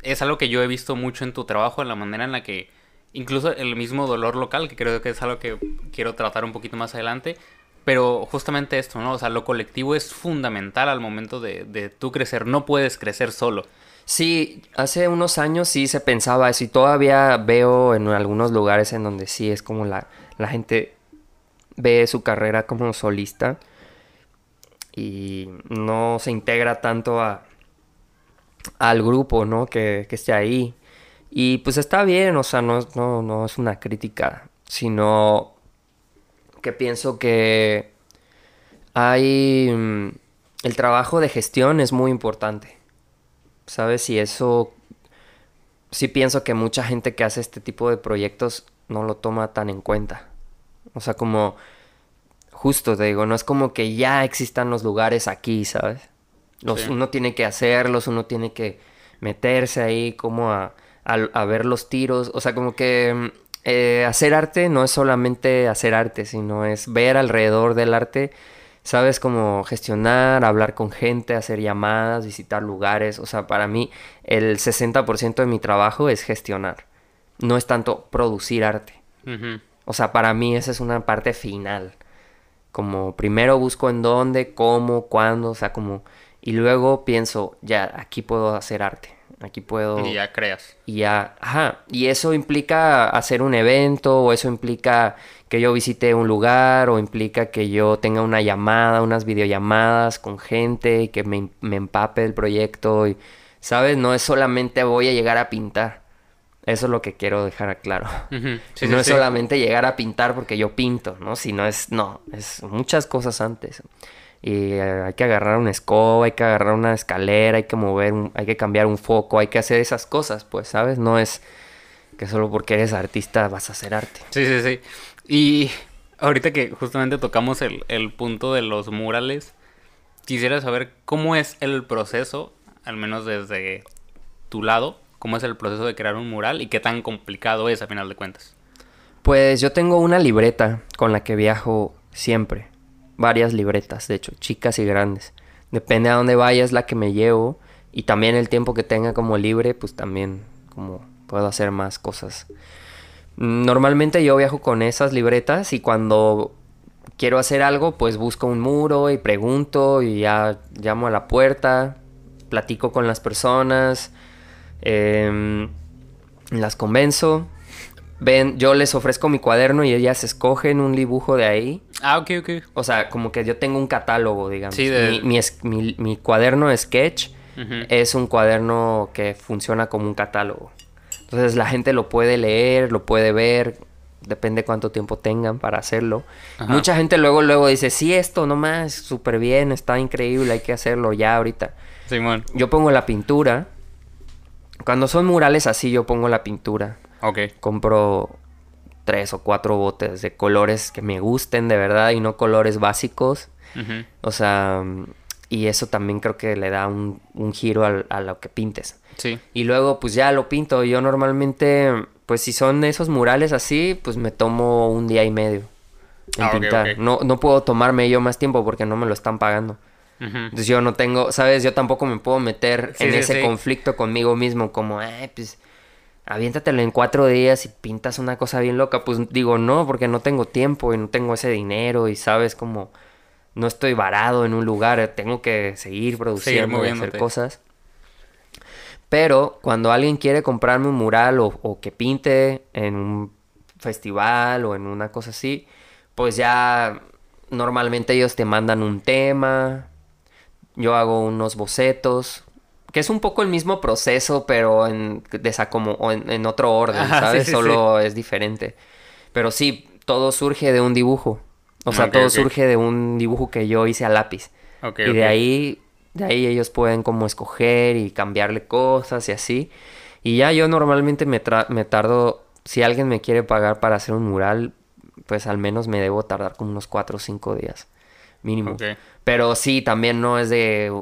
es algo que yo he visto mucho en tu trabajo, en la manera en la que incluso el mismo dolor local, que creo que es algo que quiero tratar un poquito más adelante, pero justamente esto, ¿no? O sea, lo colectivo es fundamental al momento de, de tú crecer, no puedes crecer solo. Sí, hace unos años sí se pensaba eso y todavía veo en algunos lugares en donde sí es como la, la gente ve su carrera como solista y no se integra tanto a, al grupo, ¿no? Que, que esté ahí. Y pues está bien, o sea, no, no, no es una crítica, sino que pienso que hay... Mm, el trabajo de gestión es muy importante. ¿Sabes? Y eso, sí pienso que mucha gente que hace este tipo de proyectos no lo toma tan en cuenta. O sea, como, justo te digo, no es como que ya existan los lugares aquí, ¿sabes? Los, Uno tiene que hacerlos, uno tiene que meterse ahí como a, a, ver los tiros. O sea, como que eh, hacer arte no es solamente hacer arte, sino es ver alrededor del arte sabes cómo gestionar, hablar con gente, hacer llamadas, visitar lugares. O sea, para mí el 60% de mi trabajo es gestionar. No es tanto producir arte. O sea, para mí esa es una parte final. Como primero busco en dónde, cómo, cuándo, o sea, como... Y luego pienso, ya, aquí puedo hacer arte. Aquí puedo... Y ya creas. Y ya, ajá. Y eso implica hacer un evento o eso implica que yo visite un lugar o implica que yo tenga una llamada, unas videollamadas con gente y que me, empape del proyecto. Y, ¿Sabes? No es solamente voy a llegar a pintar. Eso es lo que quiero dejar claro. no es solamente llegar a pintar porque yo pinto, ¿no? Sino es, no, es muchas cosas antes. Y eh, hay que agarrar una escoba, hay que agarrar una escalera, hay que mover, hay que cambiar un foco, hay que hacer esas cosas, pues, ¿sabes? No es que solo porque eres artista vas a hacer arte. Sí, sí, sí. Y ahorita que justamente tocamos el, el punto de los murales, quisiera saber cómo es el proceso, al menos desde tu lado, cómo es el proceso de crear un mural y qué tan complicado es a final de cuentas. Pues yo tengo una libreta con la que viajo siempre. Varias libretas, de hecho, chicas y grandes. Depende a dónde vayas la que me llevo y también el tiempo que tenga como libre, pues también como puedo hacer más cosas. Normalmente yo viajo con esas libretas y cuando quiero hacer algo, pues busco un muro y pregunto y ya llamo a la puerta, platico con las personas, em, las convenzo. Ven, yo les ofrezco mi cuaderno y ellas escogen un dibujo de ahí. Ah, ok, ok. O sea, como que yo tengo un catálogo, digamos. Sí, mi, mi, cuaderno Sketch es un cuaderno que funciona como un catálogo. Entonces la gente lo puede leer, lo puede ver, depende cuánto tiempo tengan para hacerlo. Mucha gente luego luego dice, sí, esto nomás, súper bien, está increíble, hay que hacerlo ya ahorita. Simón. Yo pongo la pintura. Cuando son murales así, yo pongo la pintura. Ok. Compro tres o cuatro botes de colores que me gusten de verdad y no colores básicos. O sea, y eso también creo que le da un, un giro al- a lo que pintes. Sí. Y luego pues ya lo pinto. Yo normalmente, pues si son esos murales así, pues me tomo un día y medio en Ah, pintar. No, no puedo tomarme yo más tiempo porque no me lo están pagando. Entonces yo no tengo, ¿sabes? Yo tampoco me puedo meter Sí, en sí, ese sí. conflicto conmigo mismo, como, ay, pues, aviéntatelo en cuatro días y pintas una cosa bien loca. Pues digo, no, porque no tengo tiempo y no tengo ese dinero y, ¿sabes? Como, no estoy varado en un lugar, tengo que seguir produciendo y hacer cosas. Pero cuando alguien quiere comprarme un mural o, o que pinte en un festival o en una cosa así, pues ya normalmente ellos te mandan un tema, yo hago unos bocetos, que es un poco el mismo proceso, pero en, desacomo- en, en otro orden, Ajá, ¿sabes? sí, Solo es diferente. Pero sí, todo surge de un dibujo. O sea, todo surge de un dibujo que yo hice a lápiz. Y de ahí, de ahí ellos pueden como escoger y cambiarle cosas y así. Y ya yo normalmente me, tra- me tardo, si alguien me quiere pagar para hacer un mural, pues al menos me debo tardar como unos 4 o 5 días, mínimo. Pero sí, también no es de,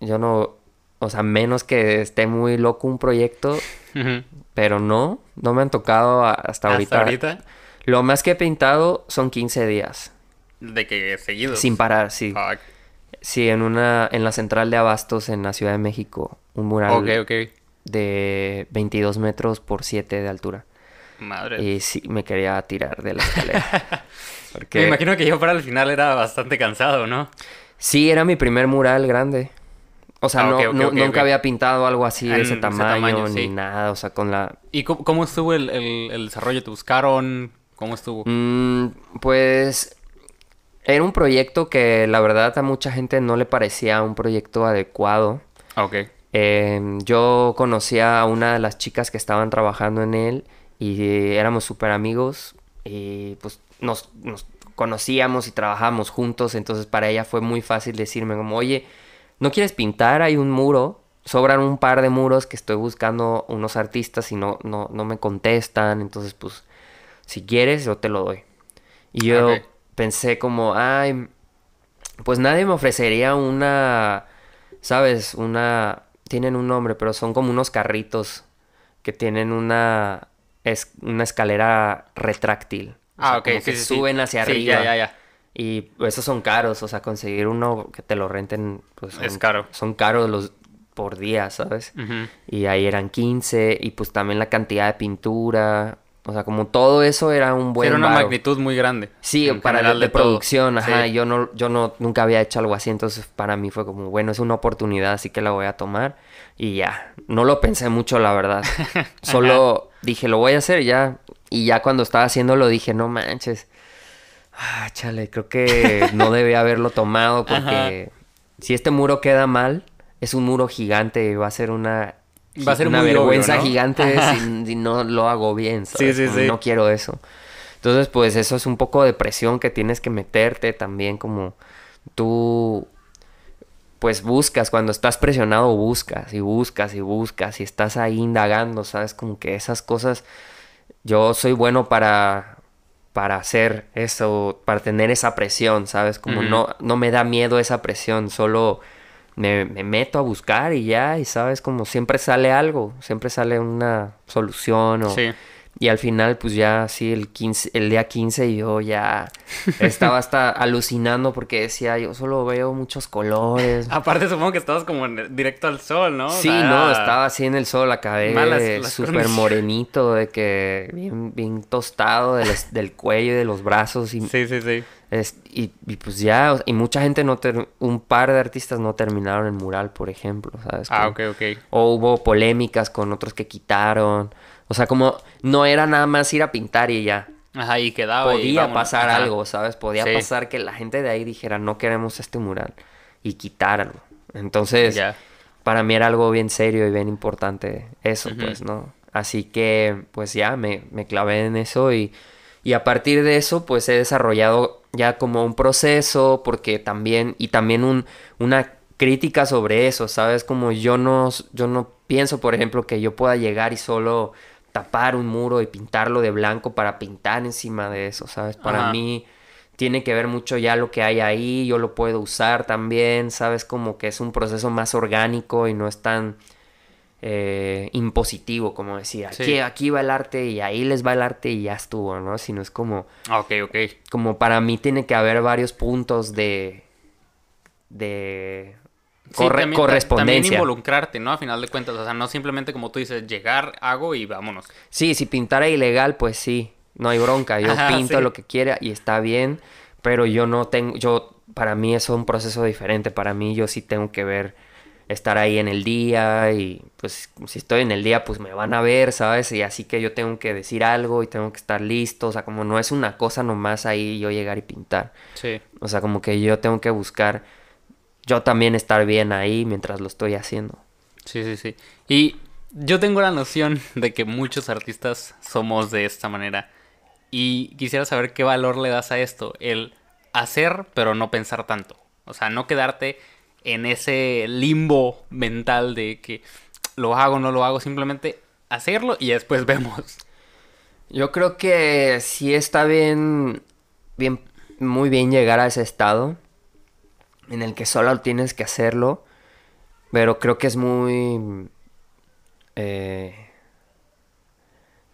yo no, o sea, menos que esté muy loco un proyecto, pero no, no me han tocado hasta, ahorita. ahorita? Lo más que he pintado son 15 días, De que seguidos. sin parar, sí. Fuck. Sí, en una, en la central de Abastos en la Ciudad de México, un mural Ok, ok. de 22 metros por 7 de altura. Madre. Y sí, me quería tirar de la escalera. Porque Me imagino que yo para el final era bastante cansado, ¿no? sí, era mi primer mural grande. O sea, Ah, no, no- nunca había pintado algo así de ese ese tamaño, ni sí. nada. O sea, con la... ¿Y cómo, cómo estuvo el, el- el desarrollo? ¿Te buscaron? ¿Cómo estuvo? Mm, pues era un proyecto que la verdad a mucha gente no le parecía un proyecto adecuado. Ah, Ok. Eh, yo conocía a una de las chicas que estaban trabajando en él y éramos súper amigos y pues nos, nos conocíamos y trabajábamos juntos, entonces para ella fue muy fácil decirme como, oye, ¿no quieres pintar? Hay un muro, sobran un par de muros que estoy buscando unos artistas y no, no, no me contestan, entonces pues si quieres yo te lo doy. Y yo pensé como, ay, pues nadie me ofrecería una, ¿sabes? Una, tienen un nombre, pero son como unos carritos que tienen una, es, una escalera retráctil. O Ah, sea, ok. como sí, que sí, sí. suben hacia Sí, arriba. ya, ya, ya. Y esos son caros, o sea, conseguir uno que te lo renten, pues son, Es caro. Son caros los por día, ¿sabes? Y ahí eran 15 y pues también la cantidad de pintura, o sea, como todo eso era un buen Era una varo. magnitud muy grande. Sí, para general de, producción, ajá, Sí. yo no yo no nunca había hecho algo así, entonces para mí fue como, bueno, es una oportunidad, así que la voy a tomar y ya. No lo pensé mucho, la verdad. Solo dije, lo voy a hacer ya y ya cuando estaba haciéndolo dije, no manches. Ah, chale, creo que no debía haberlo tomado porque si este muro queda mal, es un muro gigante, va a ser una Va a ser una muy obvio, vergüenza ¿no? gigante si, si no lo hago bien, Sí, ¿sabes? sí, sí. No quiero eso. Entonces, pues eso es un poco de presión que tienes que meterte también, como tú, pues buscas, cuando estás presionado buscas y buscas y buscas y estás ahí indagando, ¿sabes? Como que esas cosas, yo soy bueno para, para hacer eso, para tener esa presión, ¿sabes? Como no, no me da miedo esa presión, solo me, me meto a buscar y ya, y sabes, como siempre sale algo, siempre sale una solución o... Sí. Y al final, pues ya así el 15, el día 15 yo ya estaba hasta alucinando porque decía, yo solo veo muchos colores. Aparte supongo que estabas como en- directo al sol, ¿no? O Sí, sea, no, estaba así en el sol, acabé súper morenito, de que bien, bien tostado de los- del cuello y de los brazos. Y, Sí, sí, sí. es- y, y pues ya, y mucha gente no, ter- un par de artistas no terminaron el mural, por ejemplo, ¿sabes? Ah, ok, ok. O hubo polémicas con otros que quitaron. O sea, como no era nada más ir a pintar y ya. Ajá, y quedaba. Podía pasar Ajá. algo, ¿sabes? Podía Sí. pasar que la gente de ahí dijera, no queremos este mural. Y quitáralo. Entonces, para mí era algo bien serio y bien importante eso, pues, ¿no? Así que, pues ya, me, me clavé en eso y, y a partir de eso, pues he desarrollado ya como un proceso, porque también, y también un, una crítica sobre eso, ¿sabes? Como yo no, yo no pienso, por ejemplo, que yo pueda llegar y solo tapar un muro y pintarlo de blanco para pintar encima de eso, ¿sabes? Para Ajá. mí tiene que ver mucho ya lo que hay ahí, yo lo puedo usar también, ¿sabes? Como que es un proceso más orgánico y no es tan eh, impositivo, como decir, aquí, Sí. aquí va el arte y ahí les va el arte y ya estuvo, ¿no? Sino es como, Ok, ok. como para mí tiene que haber varios puntos de, de Sí, corre- también- ta- correspondencia. También involucrarte, ¿no? A final de cuentas, o sea, no simplemente como tú dices, llegar, hago y vámonos. Sí, si pintara ilegal, pues sí, no hay bronca. Yo Ajá, pinto sí. lo que quiera y está bien, pero yo no tengo, yo, para mí eso es un proceso diferente. Para mí yo sí tengo que ver, estar ahí en el día y pues si estoy en el día, pues me van a ver, ¿sabes? Y así que yo tengo que decir algo y tengo que estar listo. O sea, como no es una cosa nomás ahí yo llegar y pintar. Sí. O sea, como que yo tengo que buscar, yo también estar bien ahí mientras lo estoy haciendo. Sí, sí, sí. Y yo tengo la noción de que muchos artistas somos de esta manera. Y quisiera saber qué valor le das a esto. El hacer, pero no pensar tanto. O sea, no quedarte en ese limbo mental de que lo hago, no lo hago. Simplemente hacerlo y después vemos. Yo creo que sí está bien, bien, muy bien llegar a ese estado en el que solo tienes que hacerlo, pero creo que es muy, eh,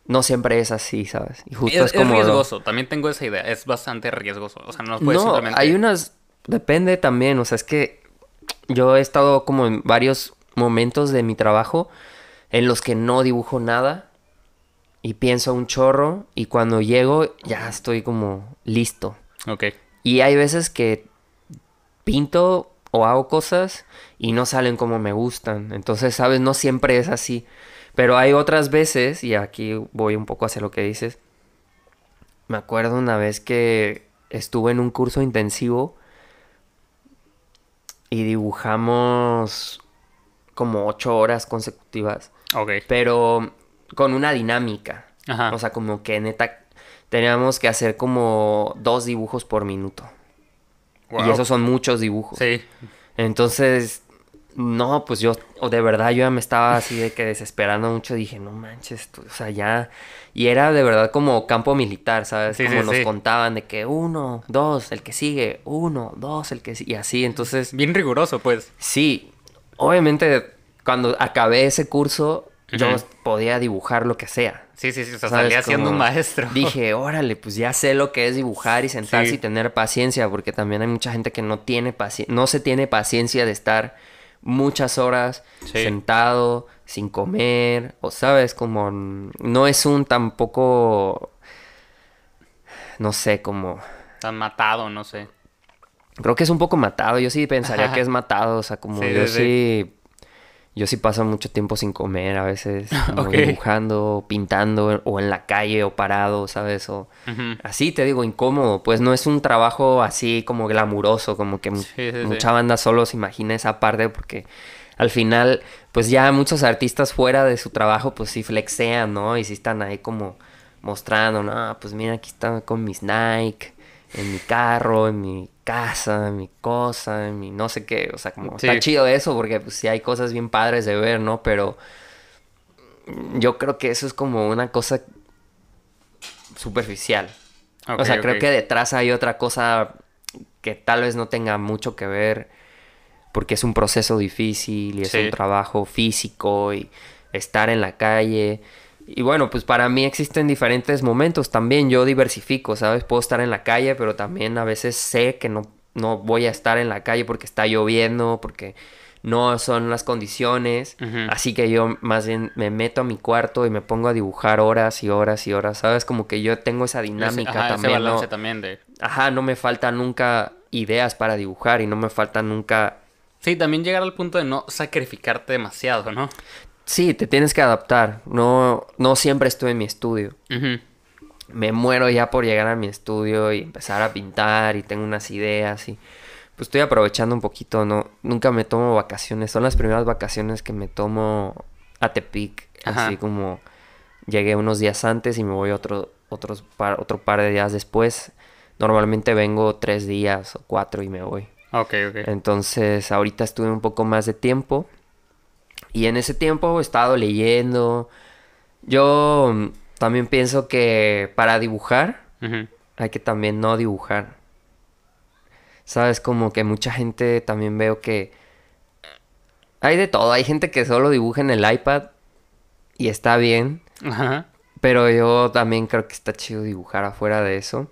no siempre es así, ¿sabes? Y justo Es, es, es como riesgoso. También tengo esa idea. Es bastante riesgoso. O sea, no puedes no, simplemente... hay unas, depende también, o sea, es que yo he estado como en varios momentos de mi trabajo en los que no dibujo nada y pienso un chorro y cuando llego ya estoy como listo. Ok. Y hay veces que pinto o hago cosas y no salen como me gustan. Entonces, sabes, no siempre es así. Pero hay otras veces, y aquí voy un poco hacia lo que dices. Me acuerdo una vez que estuve en un curso intensivo y dibujamos como ocho horas consecutivas, Ok. pero con una dinámica. Ajá. O sea, como que neta teníamos que hacer como dos dibujos por minuto. Y esos son muchos dibujos. Sí. Entonces, no, pues yo, o de verdad, yo ya me estaba así de que desesperando mucho. Dije, no manches, tú, o sea, ya. Y era de verdad como campo militar, ¿sabes? Sí, como sí, nos sí. contaban de que uno, dos, el que sigue, uno, dos, el que sigue. Y así, entonces, Bien riguroso, pues. sí. Obviamente, cuando acabé ese curso, yo podía dibujar lo que sea. Sí, sí, sí. O sea, salía siendo un maestro. Dije, órale, pues ya sé lo que es dibujar y sentarse Sí. y tener paciencia, porque también hay mucha gente que no tiene paciencia, no se tiene paciencia de estar muchas horas Sí. sentado, sin comer, o sabes, como no es un tampoco, no sé, como, Tan matado, no sé. creo que es un poco matado, yo sí pensaría que es matado, o sea, como Sí, yo sí, sí. Yo sí paso mucho tiempo sin comer a veces, dibujando, pintando, o en la calle, o parado, ¿sabes? O así te digo, incómodo, pues no es un trabajo así como glamuroso, como que Sí, sí. mucha banda solo se imagina esa parte, porque al final, pues ya muchos artistas fuera de su trabajo, pues sí flexean, ¿no? Y sí están ahí como mostrando, no, pues mira, aquí están con mis Nike, en mi carro, en mi casa, en mi cosa, en mi no sé qué, o sea, como Sí. está chido eso, porque pues sí hay cosas bien padres de ver, ¿no? Pero yo creo que eso es como una cosa superficial. o sea, creo que detrás hay otra cosa que tal vez no tenga mucho que ver porque es un proceso difícil y es Sí. un trabajo físico y estar en la calle. Y bueno, pues para mí existen diferentes momentos también. Yo diversifico, ¿sabes? Puedo estar en la calle, pero también a veces sé que no, no voy a estar en la calle porque está lloviendo, porque no son las condiciones. Así que yo más bien me meto a mi cuarto y me pongo a dibujar horas y horas y horas, ¿sabes? Como que yo tengo esa dinámica Ese, ajá, ese también, ¿no? balance también de... Ajá, no me falta nunca ideas para dibujar y no me falta nunca... Sí, también llegar al punto de no sacrificarte demasiado, ¿no? Sí, te tienes que adaptar. No, no siempre estoy en mi estudio. Me muero ya por llegar a mi estudio y empezar a pintar y tengo unas ideas y pues estoy aprovechando un poquito, ¿no? Nunca me tomo vacaciones. Son las primeras vacaciones que me tomo a Tepic. Ajá. Así como llegué unos días antes y me voy otro, otros par, otro par de días después. Normalmente vengo tres días o cuatro y me voy. Ok, ok. Entonces, ahorita estuve un poco más de tiempo. Y en ese tiempo he estado leyendo Yo mm, también pienso que para dibujar hay que también no dibujar. Sabes, como que mucha gente también veo que hay de todo. Hay gente que solo dibuja en el iPad y está bien. Ajá. Pero yo también creo que está chido dibujar afuera de eso.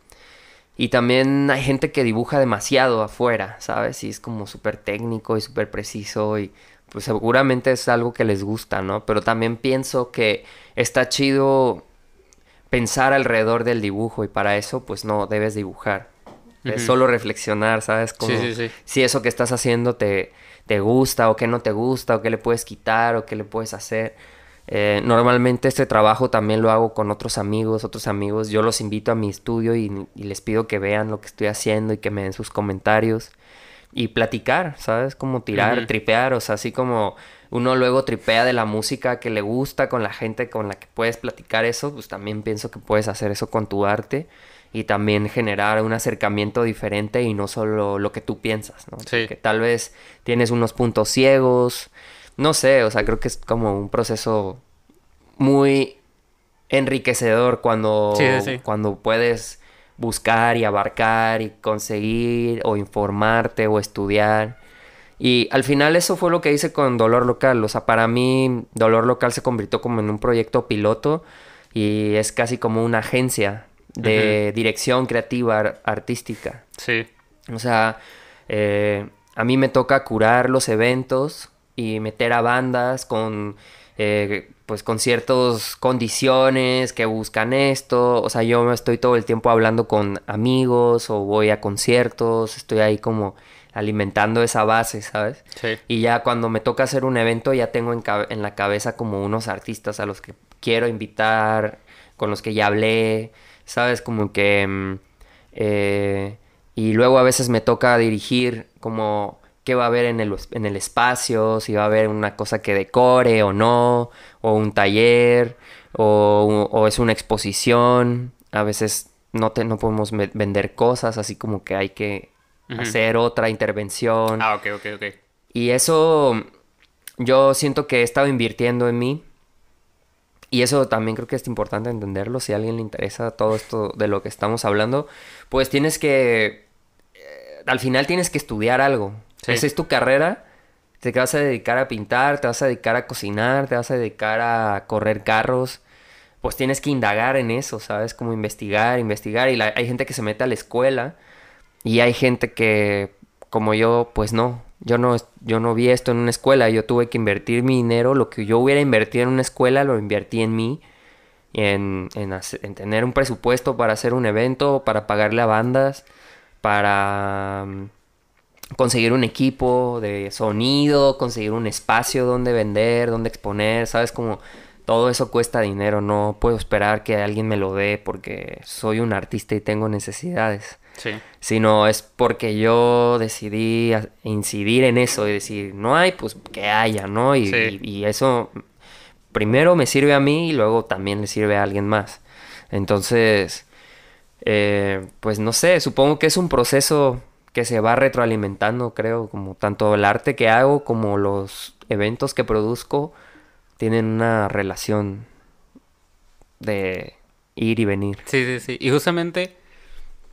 Y también hay gente que dibuja demasiado afuera, ¿sabes? Y es como súper técnico y súper preciso y pues seguramente es algo que les gusta, ¿no? Pero también pienso que está chido pensar alrededor del dibujo y para eso pues no debes dibujar. Es solo reflexionar, ¿sabes? Como si eso que estás haciendo te, te gusta o qué no te gusta o qué le puedes quitar o qué le puedes hacer. Eh, normalmente este trabajo también lo hago con otros amigos, otros amigos. Yo los invito a mi estudio y, les pido que vean lo que estoy haciendo y que me den sus comentarios. Y platicar, ¿sabes? Como tirar, tripear, o sea, así como uno luego tripea de la música que le gusta con la gente con la que puedes platicar eso, pues también pienso que puedes hacer eso con tu arte y también generar un acercamiento diferente y no solo lo que tú piensas, ¿no? Que tal vez tienes unos puntos ciegos, no sé, o sea, creo que es como un proceso muy enriquecedor cuando, cuando puedes buscar y abarcar y conseguir o informarte o estudiar. Y al final eso fue lo que hice con Dolor Local. O sea, para mí Dolor Local se convirtió como en un proyecto piloto y es casi como una agencia de dirección creativa artística. Sí. O sea, eh, a mí me toca curar los eventos y meter a bandas con eh, pues con ciertas condiciones que buscan esto. O sea, yo estoy todo el tiempo hablando con amigos o voy a conciertos, estoy ahí como alimentando esa base, ¿sabes? Sí. Y ya cuando me toca hacer un evento ya tengo en, en, la cabeza como unos artistas a los que quiero invitar, con los que ya hablé, ¿sabes? Como que... Mm, eh, y luego a veces me toca dirigir como qué va a haber en el, en el espacio, si va a haber una cosa que decore o no, o un taller, o, es una exposición. A veces no, te, no podemos vender cosas, así como que hay que hacer otra intervención. Ah, ok, ok, ok. Y eso yo siento que he estado invirtiendo en mí. Y eso también creo que es importante entenderlo. Si a alguien le interesa todo esto de lo que estamos hablando, pues tienes que... Eh, al final tienes que estudiar algo. Esa es tu carrera. Te vas a dedicar a pintar, te vas a dedicar a cocinar, te vas a dedicar a correr carros. Pues tienes que indagar en eso, ¿sabes? Como investigar, investigar. Y hay gente que se mete a la escuela y hay gente que, como yo, pues no. Yo no, yo no vi esto en una escuela. Yo tuve que invertir mi dinero. Lo que yo hubiera invertido en una escuela, lo invertí en mí. En, en, en tener un presupuesto para hacer un evento, para pagarle a bandas, para conseguir un equipo de sonido, conseguir un espacio donde vender, donde exponer, ¿sabes? Como todo eso cuesta dinero, no puedo esperar que alguien me lo dé porque soy un artista y tengo necesidades. Sí. Sino es porque yo decidí incidir en eso y decir, no hay, pues que haya, ¿no? Y, y eso primero me sirve a mí y luego también le sirve a alguien más. Entonces, eh, pues no sé, supongo que es un proceso que se va retroalimentando, creo, como tanto el arte que hago como los eventos que produzco tienen una relación de ir y venir. Sí, sí, sí. Y justamente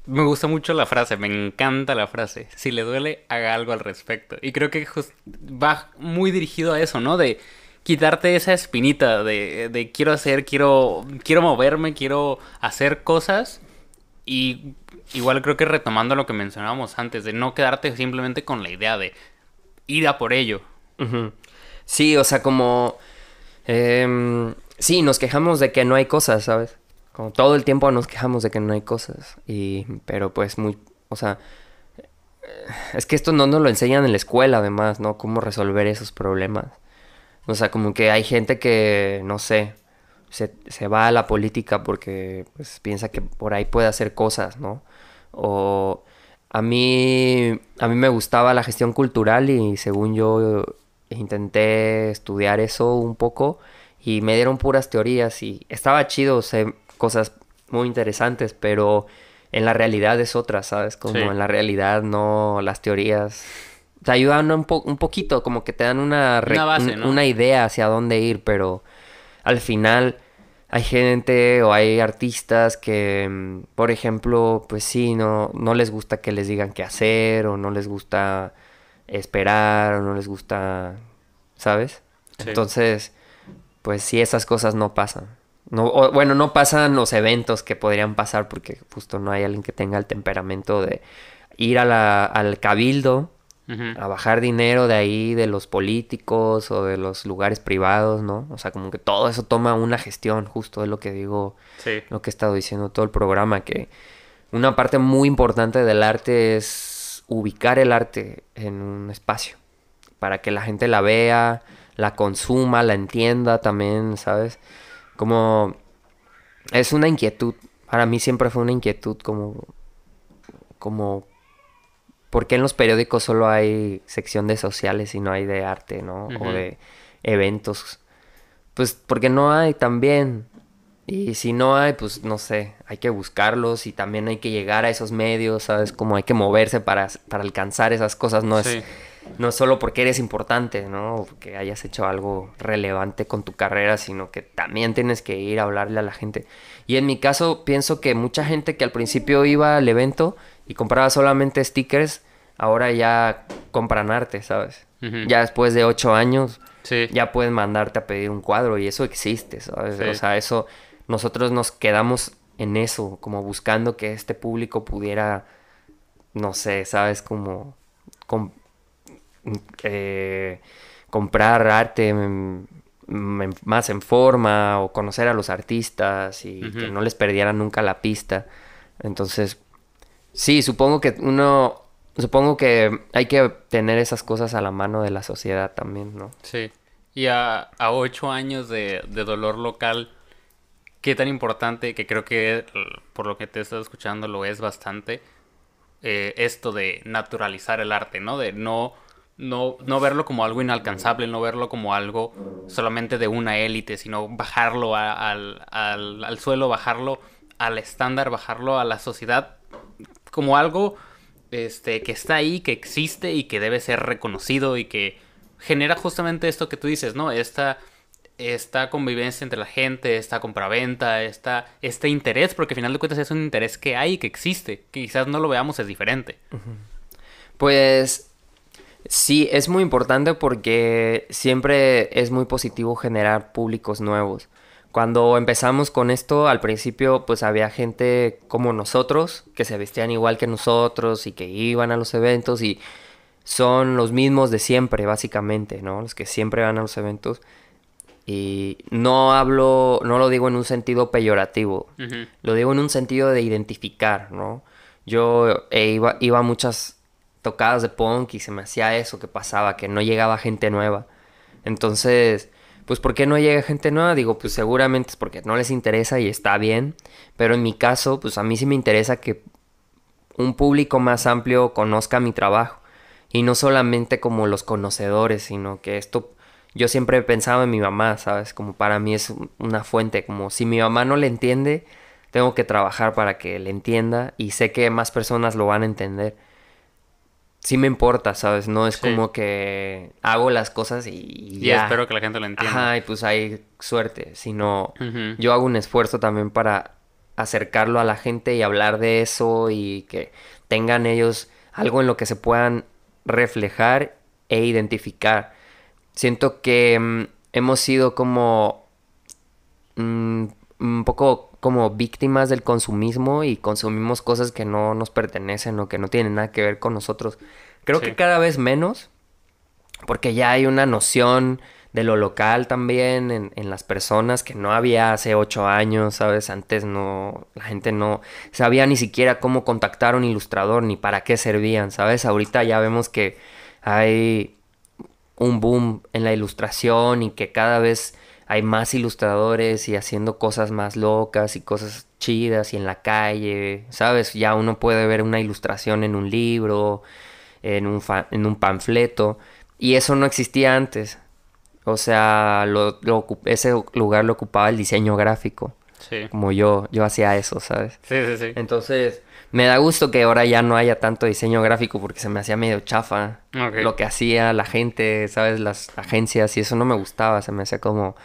me gusta mucho la frase, me encanta la frase. Si le duele, haga algo al respecto. Y creo que va muy dirigido a eso, ¿no? De quitarte esa espinita de, de quiero hacer, quiero, quiero moverme, quiero hacer cosas. Y igual creo que retomando lo que mencionábamos antes, de no quedarte simplemente con la idea de ir a por ello. Sí, o sea, como... Eh, sí, nos quejamos de que no hay cosas, ¿sabes? Como todo el tiempo nos quejamos de que no hay cosas. Y, pero pues muy... O sea... Es que esto no nos lo enseñan en la escuela, además, ¿no? Cómo resolver esos problemas. O sea, como que hay gente que, no sé, se, se va a la política porque pues, piensa que por ahí puede hacer cosas, ¿no? O a mí, a mí me gustaba la gestión cultural y según yo intenté estudiar eso un poco y me dieron puras teorías y estaba chido, sé cosas muy interesantes, pero en la realidad es otra, ¿sabes? Como en la realidad no, las teorías te ayudan un, un poquito, como que te dan una, una idea hacia dónde ir, pero al final hay gente o hay artistas que, mm, por ejemplo, pues sí, no, no les gusta que les digan qué hacer o no les gusta esperar o no les gusta, ¿sabes? Entonces, pues sí, esas cosas no pasan. No, bueno, no pasan los eventos que podrían pasar porque justo no hay alguien que tenga el temperamento de ir a la, al cabildo a bajar dinero de ahí, de los políticos o de los lugares privados, ¿no? O sea, como que todo eso toma una gestión, justo es lo que digo, lo que he estado diciendo todo el programa, que una parte muy importante del arte es ubicar el arte en un espacio, para que la gente la vea, la consuma, la entienda también, ¿sabes? Como es una inquietud, para mí siempre fue una inquietud como como ¿por qué en los periódicos solo hay sección de sociales y no hay de arte, ¿no? O de eventos. Pues porque no hay también. Y si no hay, pues no sé, hay que buscarlos y también hay que llegar a esos medios, ¿sabes? Como hay que moverse para, para alcanzar esas cosas. No es, no es solo porque eres importante, ¿no? O porque hayas hecho algo relevante con tu carrera, sino que también tienes que ir a hablarle a la gente. Y en mi caso, pienso que mucha gente que al principio iba al evento y compraba solamente stickers, ahora ya compran arte, ¿sabes? Ya después de ocho años, ya pueden mandarte a pedir un cuadro y eso existe, ¿sabes? O sea, eso, nosotros nos quedamos en eso, como buscando que este público pudiera, no sé, ¿sabes? Como eh, comprar arte más en forma o conocer a los artistas y que no les perdieran nunca la pista. Entonces, Sí, supongo que uno, supongo que hay que tener esas cosas a la mano de la sociedad también, ¿no? Sí. Y a, ocho años de, dolor local, ¿qué tan importante, que creo que por lo que te estado escuchando lo es bastante, eh, esto de naturalizar el arte, ¿no? De no, no, no verlo como algo inalcanzable, no verlo como algo solamente de una élite, sino bajarlo al, al, al suelo, bajarlo al estándar, bajarlo a la sociedad como algo este, que está ahí, que existe y que debe ser reconocido y que genera justamente esto que tú dices, ¿no? Esta, esta convivencia entre la gente, esta compraventa, esta, este interés, porque al final de cuentas es un interés que hay y que existe, que quizás no lo veamos es diferente. Pues sí, es muy importante porque siempre es muy positivo generar públicos nuevos. Cuando empezamos con esto, al principio pues había gente como nosotros, que se vestían igual que nosotros y que iban a los eventos y son los mismos de siempre, básicamente, ¿no? Los que siempre van a los eventos. Y no hablo, no lo digo en un sentido peyorativo, lo digo en un sentido de identificar, ¿no? Yo eh, iba, iba a muchas tocadas de punk y se me hacía eso que pasaba, que no llegaba gente nueva. Entonces, pues ¿por qué no llega gente nueva? Digo, pues seguramente es porque no les interesa y está bien, pero en mi caso, pues a mí sí me interesa que un público más amplio conozca mi trabajo y no solamente como los conocedores, sino que esto yo siempre he pensado en mi mamá, ¿sabes? Como para mí es una fuente, como si mi mamá no le entiende, tengo que trabajar para que le entienda y sé que más personas lo van a entender sí me importa, ¿sabes? No es como que hago las cosas y, ya. Y espero que la gente lo entienda. Ajá, y pues hay suerte, sino yo hago un esfuerzo también para acercarlo a la gente y hablar de eso y que tengan ellos algo en lo que se puedan reflejar e identificar. Siento que mm, hemos sido como mm, un poco como víctimas del consumismo y consumimos cosas que no nos pertenecen o que no tienen nada que ver con nosotros. Creo que cada vez menos, porque ya hay una noción de lo local también en, en, las personas que no había hace ocho años, ¿sabes? Antes no, la gente no sabía ni siquiera cómo contactar a un ilustrador ni para qué servían, ¿sabes? Ahorita ya vemos que hay un boom en la ilustración y que cada vez hay más ilustradores y haciendo cosas más locas y cosas chidas y en la calle, ¿sabes? Ya uno puede ver una ilustración en un libro, en un, en un panfleto, y eso no existía antes. O sea, lo, ese lugar lo ocupaba el diseño gráfico. Sí. Como yo, yo hacía eso, ¿sabes? Sí, sí, sí. Entonces, me da gusto que ahora ya no haya tanto diseño gráfico porque se me hacía medio chafa lo que hacía la gente, ¿sabes? Las agencias y eso no me gustaba, se me hacía como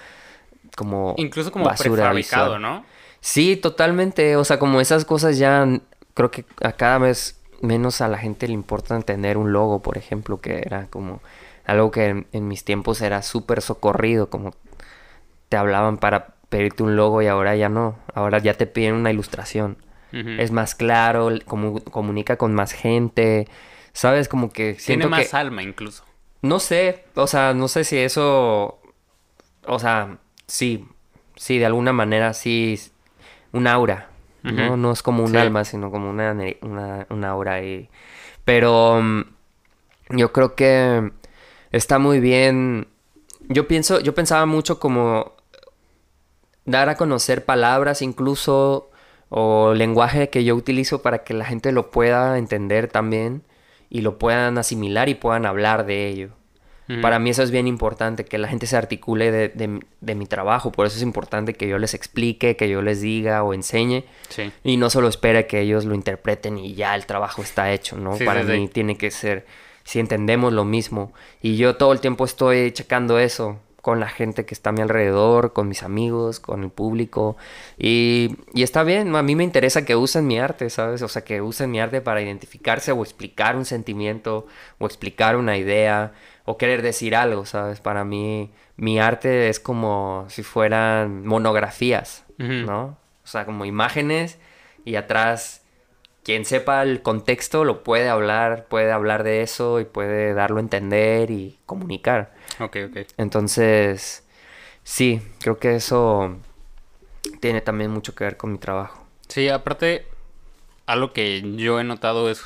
como incluso como prefabricado, ¿no? Sí, totalmente, o sea, como esas cosas ya creo que a cada vez menos a la gente le importa tener un logo, por ejemplo, que era como algo que en, mis tiempos era súper socorrido, como te hablaban para pedirte un logo y ahora ya no, ahora ya te piden una ilustración. Es más claro, como, comunica con más gente, ¿sabes? Como que... Tiene más alma incluso. No sé, o sea, no sé si eso... O sea, sí, sí, de alguna manera sí, un aura, ¿no? No es como un alma, sino como una, una, una aura ahí. Pero mm, yo creo que está muy bien. Yo pienso, yo pensaba mucho como dar a conocer palabras incluso o lenguaje que yo utilizo para que la gente lo pueda entender también y lo puedan asimilar y puedan hablar de ello. Para mí eso es bien importante, que la gente se articule de, mi trabajo, por eso es importante que yo les explique, que yo les diga o enseñe y no solo espere que ellos lo interpreten y ya el trabajo está hecho, ¿no? Para mí tiene que ser si entendemos lo mismo. Y yo todo el tiempo estoy checando eso con la gente que está a mi alrededor, con mis amigos, con el público. Y, y está bien, a mí me interesa que usen mi arte, ¿sabes? O sea, que usen mi arte para identificarse o explicar un sentimiento o explicar una idea o querer decir algo, ¿sabes? Para mí mi arte es como si fueran monografías, ¿no? O sea, como imágenes y atrás quien sepa el contexto lo puede hablar, puede hablar de eso y puede darlo a entender y comunicar. Ok, ok. Entonces, sí, creo que eso tiene también mucho que ver con mi trabajo. Sí, aparte, algo que yo he notado es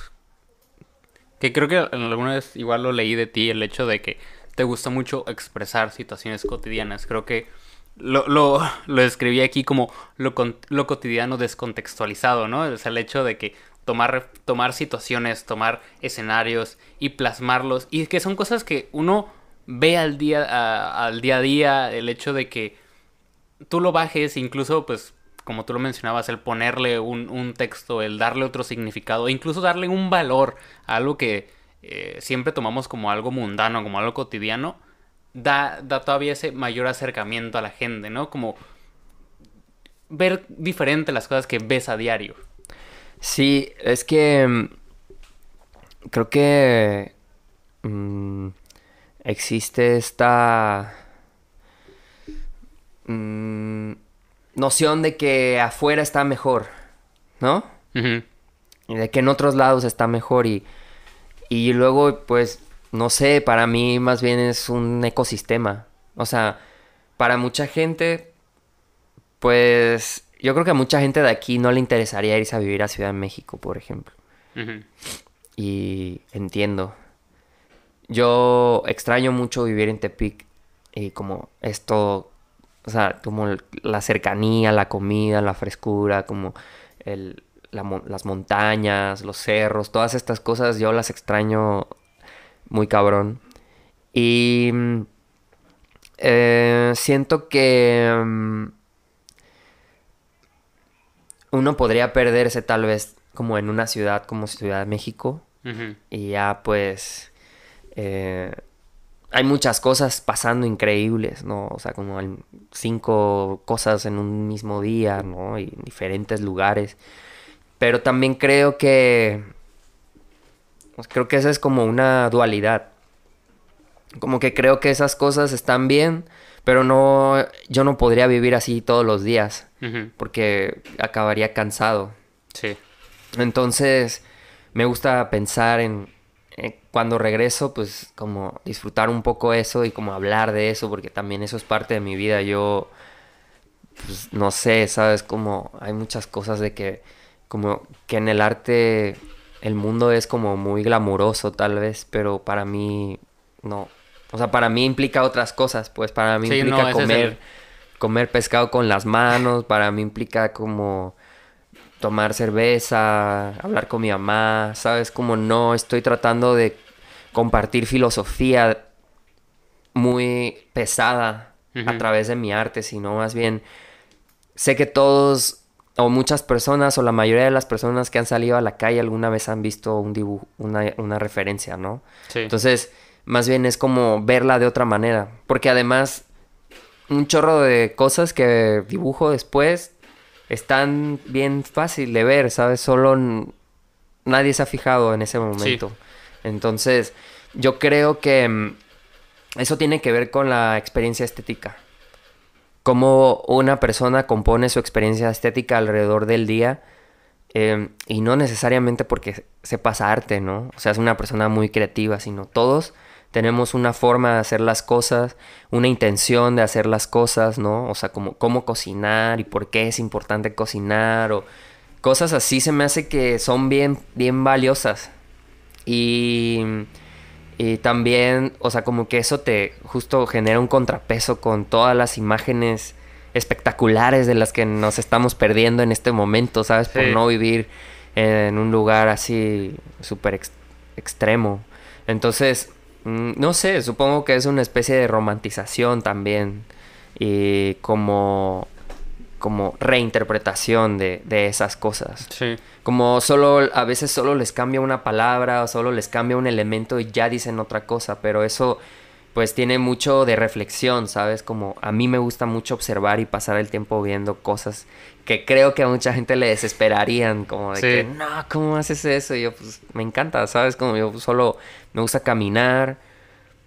que creo que alguna vez igual lo leí de ti, el hecho de que te gusta mucho expresar situaciones cotidianas. Creo que lo, lo, lo escribí aquí como lo, lo cotidiano descontextualizado, ¿no? Es el hecho de que tomar, tomar situaciones, tomar escenarios y plasmarlos. Y que son cosas que uno ve al día a, al día a día, el hecho de que tú lo bajes, incluso pues como tú lo mencionabas, el ponerle un, texto, el darle otro significado, incluso darle un valor a algo que eh, siempre tomamos como algo mundano, como algo cotidiano, da, da todavía ese mayor acercamiento a la gente, ¿no? Como ver diferente las cosas que ves a diario. Sí, es que mm, creo que mm, existe esta mm, noción de que afuera está mejor, ¿no? Y de que en otros lados está mejor y, y luego pues no sé, para mí más bien es un ecosistema. O sea, para mucha gente pues yo creo que a mucha gente de aquí no le interesaría irse a vivir a Ciudad de México, por ejemplo. Y entiendo. Yo extraño mucho vivir en Tepic y como esto, o sea, como la cercanía, la comida, la frescura, como el, las montañas, los cerros, todas estas cosas yo las extraño muy cabrón. Y mm, eh, siento que... Mm, uno podría perderse tal vez como en una ciudad como Ciudad de México y ya pues eh, hay muchas cosas pasando increíbles, ¿no? O sea, como cinco cosas en un mismo día, ¿no? Y en diferentes lugares. Pero también creo que pues, creo que esa es como una dualidad. Como que creo que esas cosas están bien, pero no, yo no podría vivir así todos los días, porque acabaría cansado. Sí. Entonces, me gusta pensar en, cuando regreso, pues como disfrutar un poco eso y como hablar de eso, porque también eso es parte de mi vida. Yo, pues no sé, sabes, como hay muchas cosas de que, como que en el arte el mundo es como muy glamuroso tal vez, pero para mí no, o sea, para mí implica otras cosas, pues para mí implica comer, comer pescado con las manos, para mí implica como tomar cerveza, hablar con mi mamá, ¿sabes? Como no estoy tratando de compartir filosofía muy pesada a través de mi arte, sino más bien sé que todos o muchas personas o la mayoría de las personas que han salido a la calle alguna vez han visto un dibujo, una, una referencia, ¿no? Sí. Entonces, más bien es como verla de otra manera. Porque además, un chorro de cosas que dibujo después están bien fácil de ver, ¿sabes? Solo nadie se ha fijado en ese momento. Entonces, yo creo que mm, eso tiene que ver con la experiencia estética. Cómo una persona compone su experiencia estética alrededor del día. Em, y no necesariamente porque se pasa arte, ¿no? O sea, es una persona muy creativa, sino todos tenemos una forma de hacer las cosas, una intención de hacer las cosas, ¿no? O sea, como cómo cocinar y por qué es importante cocinar o cosas así se me hace que son bien, bien valiosas. Y, y también, o sea, como que eso te justo genera un contrapeso con todas las imágenes espectaculares de las que nos estamos perdiendo en este momento, ¿sabes? Por no vivir en un lugar así súper extremo. Entonces, Mm, no sé, supongo que es una especie de romantización también y como, como reinterpretación de, de esas cosas. Sí. Como solo, a veces solo les cambia una palabra o solo les cambia un elemento y ya dicen otra cosa, pero eso pues tiene mucho de reflexión, ¿sabes? Como a mí me gusta mucho observar y pasar el tiempo viendo cosas que creo que a mucha gente le desesperarían, como de que, no, ¿cómo haces eso? Y yo, pues, me encanta, ¿sabes? Como yo solo me gusta caminar,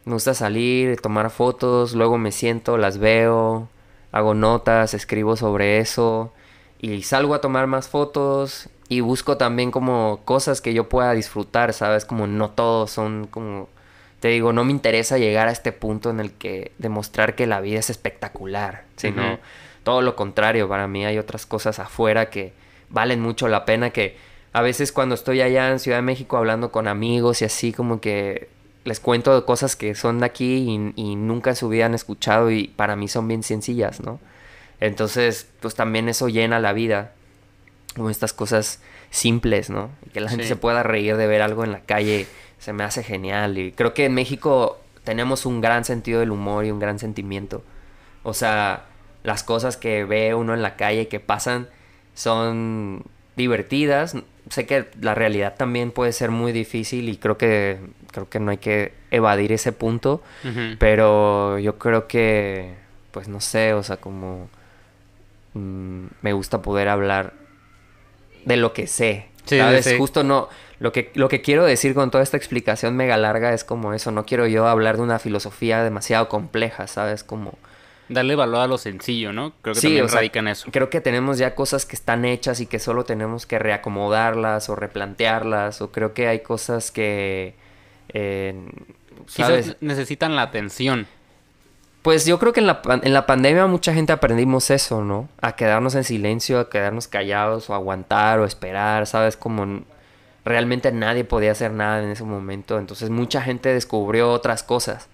me gusta salir, tomar fotos, luego me siento, las veo, hago notas, escribo sobre eso y salgo a tomar más fotos y busco también como cosas que yo pueda disfrutar, ¿sabes? Como no todos son como te digo, no me interesa llegar a este punto en el que demostrar que la vida es espectacular, sino todo lo contrario, para mí hay otras cosas afuera que valen mucho la pena, que a veces cuando estoy allá en Ciudad de México hablando con amigos y así como que les cuento de cosas que son de aquí y, nunca en su vida han escuchado y para mí son bien sencillas, ¿no? Entonces, pues también eso llena la vida, como estas cosas simples, ¿no? que la gente se pueda reír de ver algo en la calle se me hace genial. Y creo que en México tenemos un gran sentido del humor y un gran sentimiento. O sea, las cosas que ve uno en la calle que pasan son divertidas. Sé que la realidad también puede ser muy difícil y creo que creo que no hay que evadir ese punto, pero yo creo que pues no sé, o sea, como mm, me gusta poder hablar de lo que sé. ¿Sabes? Justo no lo que, lo que quiero decir con toda esta explicación mega larga es como eso, no quiero yo hablar de una filosofía demasiado compleja, ¿sabes? Como... Darle valor a lo sencillo, ¿no? Creo que también radica en eso. Creo que tenemos ya cosas que están hechas y que solo tenemos que reacomodarlas o replantearlas, o creo que hay cosas que... Eh, ¿sabes? necesitan la atención. Pues yo creo que en la, en la pandemia mucha gente aprendimos eso, ¿no? A quedarnos en silencio, a quedarnos callados o aguantar o esperar, ¿sabes? Como realmente nadie podía hacer nada en ese momento. Entonces mucha gente descubrió otras cosas,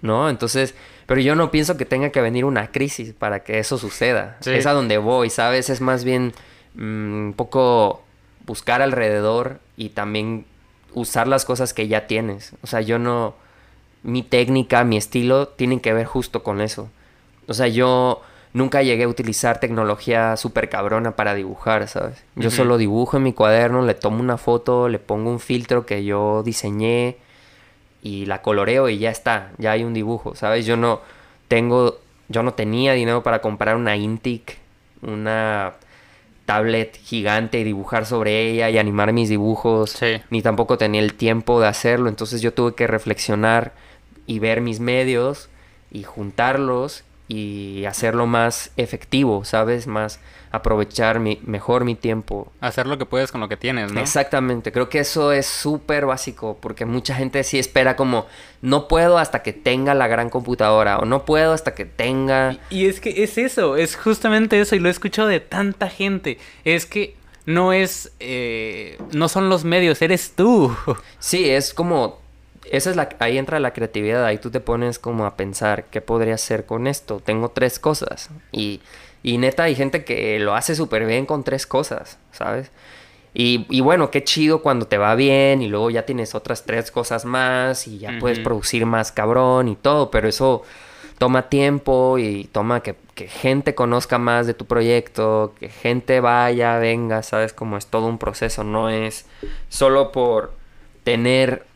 ¿no? Entonces, pero yo no pienso que tenga que venir una crisis para que eso suceda. Es a donde voy, ¿sabes? Es más bien mm, un poco buscar alrededor y también usar las cosas que ya tienes. O sea, yo no... Mi técnica, mi estilo tienen que ver justo con eso. O sea, yo nunca llegué a utilizar tecnología súper cabrona para dibujar, ¿sabes? Yo solo dibujo en mi cuaderno, le tomo una foto, le pongo un filtro que yo diseñé y la coloreo y ya está, ya hay un dibujo, ¿sabes? Yo no tengo, yo no tenía dinero para comprar una Intic, una tablet gigante y dibujar sobre ella y animar mis dibujos, ni tampoco tenía el tiempo de hacerlo, entonces yo tuve que reflexionar y ver mis medios y juntarlos y hacerlo más efectivo, ¿sabes? Más aprovechar mi, mejor mi tiempo. Hacer lo que puedes con lo que tienes, ¿no? Exactamente, creo que eso es súper básico porque mucha gente sí espera como no puedo hasta que tenga la gran computadora o no puedo hasta que tenga... Y, es que es eso, es justamente eso y lo he escuchado de tanta gente, es que no es, eh, no son los medios, eres tú. Sí, es como esa es la, ahí entra la creatividad, ahí tú te pones como a pensar, ¿qué podría hacer con esto? Tengo tres cosas. Y, y neta hay gente que lo hace súper bien con tres cosas, ¿sabes? Y, y, bueno, qué chido cuando te va bien y luego ya tienes otras tres cosas más y ya puedes producir más cabrón y todo, pero eso toma tiempo y toma que, que, gente conozca más de tu proyecto, que gente vaya, venga, ¿sabes? Como es todo un proceso, no es solo por tener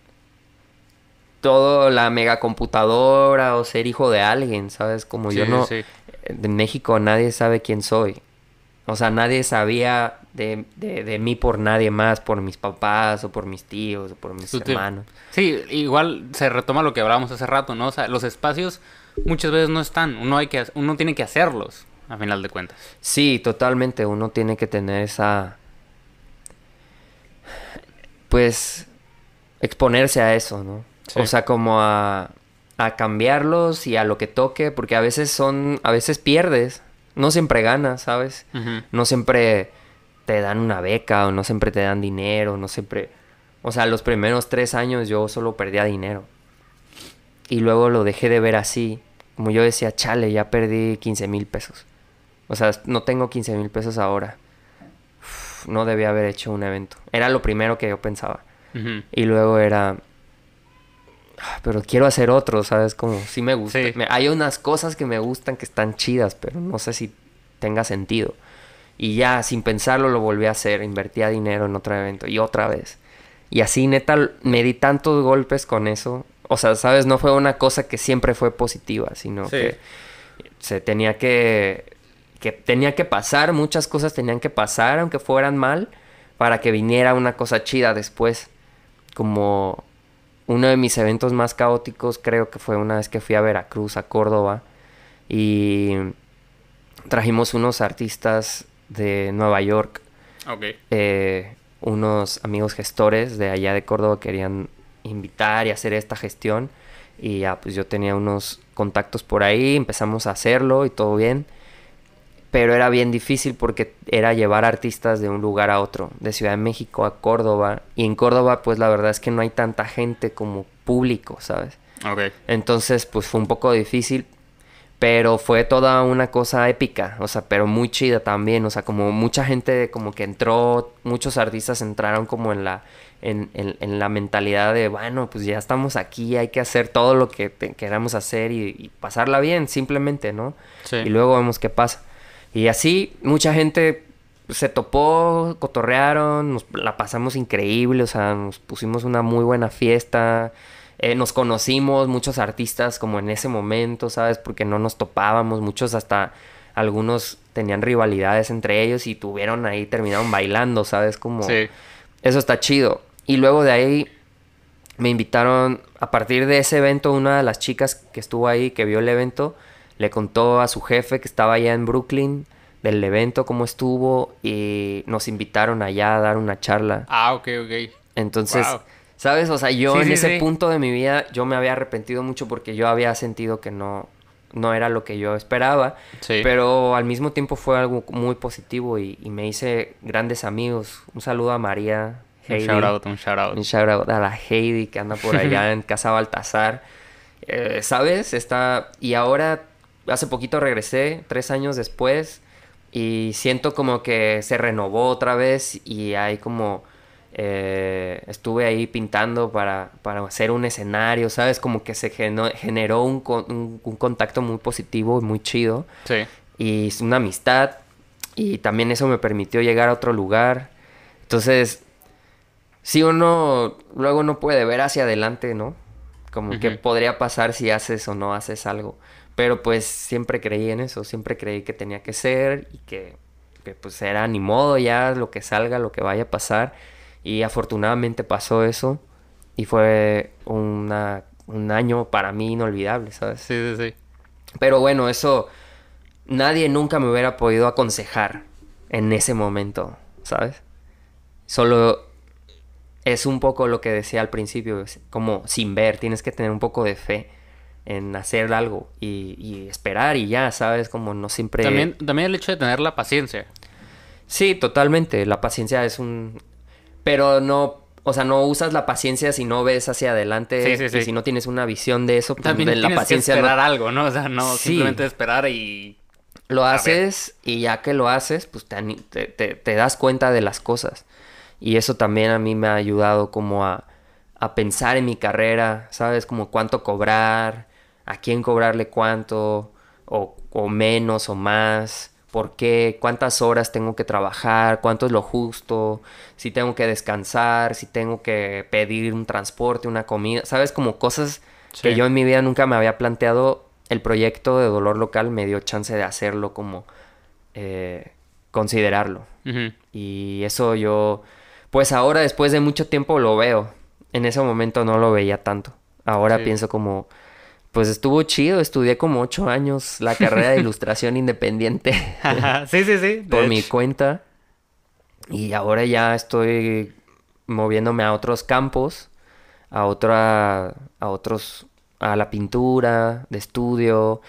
todo la megacomputadora o ser hijo de alguien, ¿sabes? Como yo no... sí. En México nadie sabe quién soy. O sea, nadie sabía de, de, de mí por nadie más, por mis papás o por mis tíos o por mis hermanos. Sí, igual se retoma lo que hablábamos hace rato, ¿no? O sea, los espacios muchas veces no están, uno, hay que, uno tiene que hacerlos, a final de cuentas. Sí, totalmente. Uno tiene que tener esa. Pues. exponerse a eso, ¿no? Sí. O sea, como a. a cambiarlos y a lo que toque, porque a veces son. a veces pierdes. No siempre ganas, ¿sabes? No siempre te dan una beca o no siempre te dan dinero, no siempre... O sea, los primeros tres años yo solo perdía dinero. Y luego lo dejé de ver así. Como yo decía, chale, ya perdí 15 mil pesos. O sea, no tengo 15 mil pesos ahora. Uf, no debía haber hecho un evento. Era lo primero que yo pensaba. Y luego era... "Ah, Pero quiero hacer otro, ¿sabes? Como sí me gusta. Sí. Me- hay unas cosas que me gustan que están chidas, pero no sé si tenga sentido. Y ya, sin pensarlo, lo volví a hacer. Invertía dinero en otro evento y otra vez. Y así, neta, me di tantos golpes con eso. O sea, ¿sabes? No fue una cosa que siempre fue positiva, sino Sí. que se tenía que... Que tenía que pasar, muchas cosas tenían que pasar, aunque fueran mal, para que viniera una cosa chida después. Como uno de mis eventos más caóticos creo que fue una vez que fui a Veracruz, a Córdoba, y trajimos unos artistas de Nueva York, Ok. eh, unos amigos gestores de allá de Córdoba querían invitar y hacer esta gestión, y ya pues yo tenía unos contactos por ahí, empezamos a hacerlo y todo bien. Pero era bien difícil porque era llevar artistas de un lugar a otro, de Ciudad de México a Córdoba. Y en Córdoba, pues la verdad es que no hay tanta gente como público, ¿sabes? Ok. Entonces, pues fue un poco difícil, pero fue toda una cosa épica, o sea, pero muy chida también, o sea, como mucha gente como que entró, muchos artistas entraron como en la, en, en- en la mentalidad de, bueno, pues ya estamos aquí, hay que hacer todo lo que te- queramos hacer y, y pasarla bien, simplemente, ¿no? Sí. Y luego vemos qué pasa. Y así, mucha gente se topó, cotorrearon, nos la pasamos increíble, o sea, nos pusimos una muy buena fiesta, eh, nos conocimos, muchos artistas como en ese momento, ¿sabes? Porque no nos topábamos, muchos hasta algunos tenían rivalidades entre ellos y tuvieron ahí, terminaron bailando, ¿sabes? Como... Sí. Eso está chido. Y luego de ahí me invitaron, a partir de ese evento, una de las chicas que estuvo ahí, que vio el evento, le contó a su jefe que estaba allá en Brooklyn del evento, cómo estuvo, y nos invitaron allá a dar una charla. Ah, ok, ok. Entonces, Wow. ¿sabes? O sea, yo Sí, en sí, ese sí. punto de mi vida, yo me había arrepentido mucho porque yo había sentido que no, no era lo que yo esperaba. Sí. Pero al mismo tiempo fue algo muy positivo y, y me hice grandes amigos. Un saludo a María. Un Heidi. shout out, un shout out. Un shout out a la Heidi que anda por allá en Casa Baltasar. Eh, ¿Sabes? Está... Y ahora, hace poquito regresé, tres años después, y siento como que se renovó otra vez y hay como... eh, estuve ahí pintando para, para hacer un escenario, ¿sabes? Como que se geno- generó un, con- un- un contacto muy positivo y muy chido Sí. y es una amistad y también eso me permitió llegar a otro lugar. Entonces, si uno luego no puede ver hacia adelante, ¿no? Como que Ujú. podría pasar si haces o no haces algo. Pero pues siempre creí en eso, siempre creí que tenía que ser y que, que pues era ni modo ya lo que salga, lo que vaya a pasar. Y afortunadamente pasó eso y fue una, un año para mí inolvidable, ¿sabes? Sí, sí, sí. Pero bueno, eso nadie nunca me hubiera podido aconsejar en ese momento, ¿sabes? Solo es un poco lo que decía al principio, como sin ver, tienes que tener un poco de fe en hacer algo y, y esperar y ya, ¿sabes? Como no siempre... También, también el hecho de tener la paciencia. Sí, totalmente, la paciencia es un... Pero no, o sea, no usas la paciencia si no ves hacia adelante Sí, sí, sí. y si no tienes una visión de eso, pues También de la tienes paciencia que no- esperar algo, ¿no? O sea, no simplemente esperar y... Lo haces y ya que lo haces, pues te- te- te das cuenta de las cosas. Y eso también a mí me ha ayudado como a, a pensar en mi carrera, ¿sabes? Como cuánto cobrar, a quién cobrarle cuánto, o, o menos o más, por qué, cuántas horas tengo que trabajar, cuánto es lo justo, si tengo que descansar, si tengo que pedir un transporte, una comida, sabes, como cosas que yo en mi vida nunca me había planteado. El proyecto de dolor local me dio chance de hacerlo como eh, considerarlo. Y eso yo, pues ahora después de mucho tiempo lo veo. En ese momento no lo veía tanto. Ahora pienso como, pues estuvo chido, estudié como ocho años la carrera de ilustración independiente. sí, sí, sí. por mi cuenta. Y ahora ya estoy moviéndome a otros campos, a otra, a otros, a la pintura, de estudio,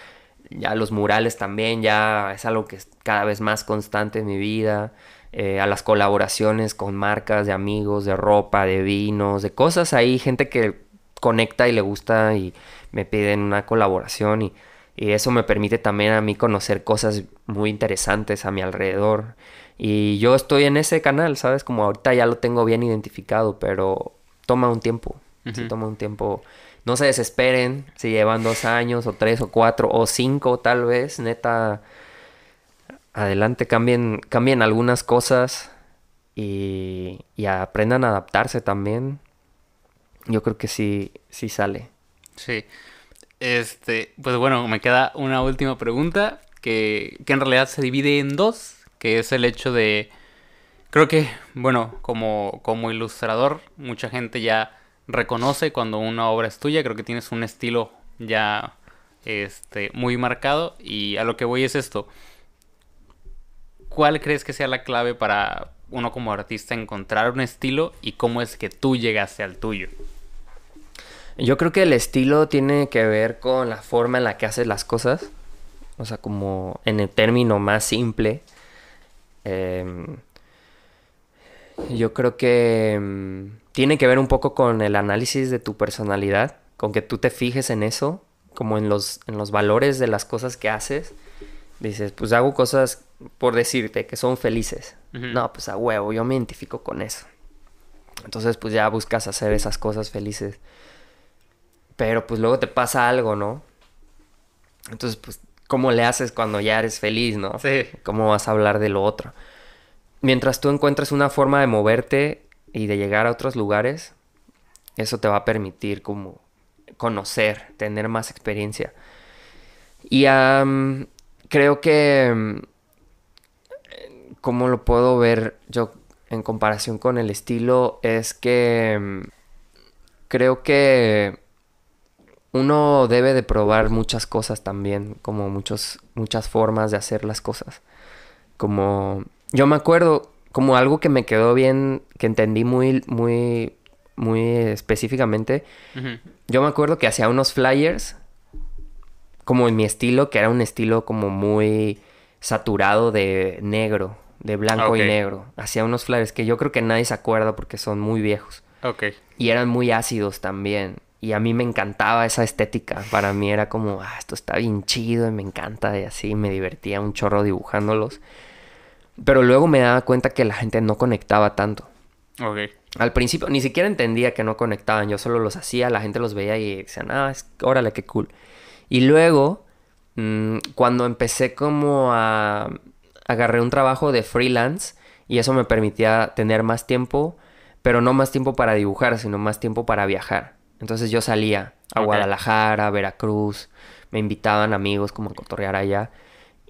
ya los murales también, ya es algo que es cada vez más constante en mi vida. Eh, a las colaboraciones con marcas de amigos, de ropa, de vinos, de cosas ahí, gente que conecta y le gusta y me piden una colaboración y, eso me permite también a mí conocer cosas muy interesantes a mi alrededor. Y yo estoy en ese canal, ¿sabes? Como ahorita ya lo tengo bien identificado, pero toma un tiempo. toma un tiempo. No se desesperen si llevan dos años o tres o cuatro o cinco tal vez. Neta, adelante, cambien, cambien algunas cosas y, y aprendan a adaptarse también. Yo creo que sí, sí sale. Sí. Este, pues bueno, me queda una última pregunta que, que en realidad se divide en dos, que es el hecho de... Creo que, bueno, como, como ilustrador, mucha gente ya reconoce cuando una obra es tuya, creo que tienes un estilo ya este, muy marcado y a lo que voy es esto. ¿Cuál crees que sea la clave para uno como artista encontrar un estilo y cómo es que tú llegaste al tuyo? Yo creo que el estilo tiene que ver con la forma en la que haces las cosas. O sea, como en el término más simple. Em, yo creo que em, tiene que ver un poco con el análisis de tu personalidad. Con que tú te fijes en eso. Como en los, en los valores de las cosas que haces. Dices, pues hago cosas por decirte que son felices. No, pues a huevo, yo me identifico con eso. Entonces, pues ya buscas hacer esas cosas felices. Pero pues luego te pasa algo, ¿no? Entonces, pues, ¿cómo le haces cuando ya eres feliz, no? Sí. ¿Cómo vas a hablar de lo otro? Mientras tú encuentres una forma de moverte y de llegar a otros lugares, eso te va a permitir como conocer, tener más experiencia. Y creo que, ¿cómo lo puedo ver yo en comparación con el estilo? Es que creo que uno debe de probar muchas cosas también, como muchos, muchas formas de hacer las cosas. Como, yo me acuerdo, como algo que me quedó bien, que entendí muy, muy, muy específicamente. Yo me acuerdo que hacía unos flyers, como en mi estilo, que era un estilo como muy saturado de negro, de blanco y negro. Hacía unos flyers que yo creo que nadie se acuerda porque son muy viejos. Ok. Y eran muy ácidos también. Y a mí me encantaba esa estética. Para mí era como, ah, esto está bien chido y me encanta. Y así me divertía un chorro dibujándolos. Pero luego me daba cuenta que la gente no conectaba tanto. Ok. Al principio ni siquiera entendía que no conectaban. Yo solo los hacía, la gente los veía y decían, ah, es, órale, qué cool. Y luego, mm, cuando empecé como a... Agarré un trabajo de freelance y eso me permitía tener más tiempo, pero no más tiempo para dibujar, sino más tiempo para viajar. Entonces yo salía a Guadalajara, a Veracruz, me invitaban amigos como a cotorrear allá.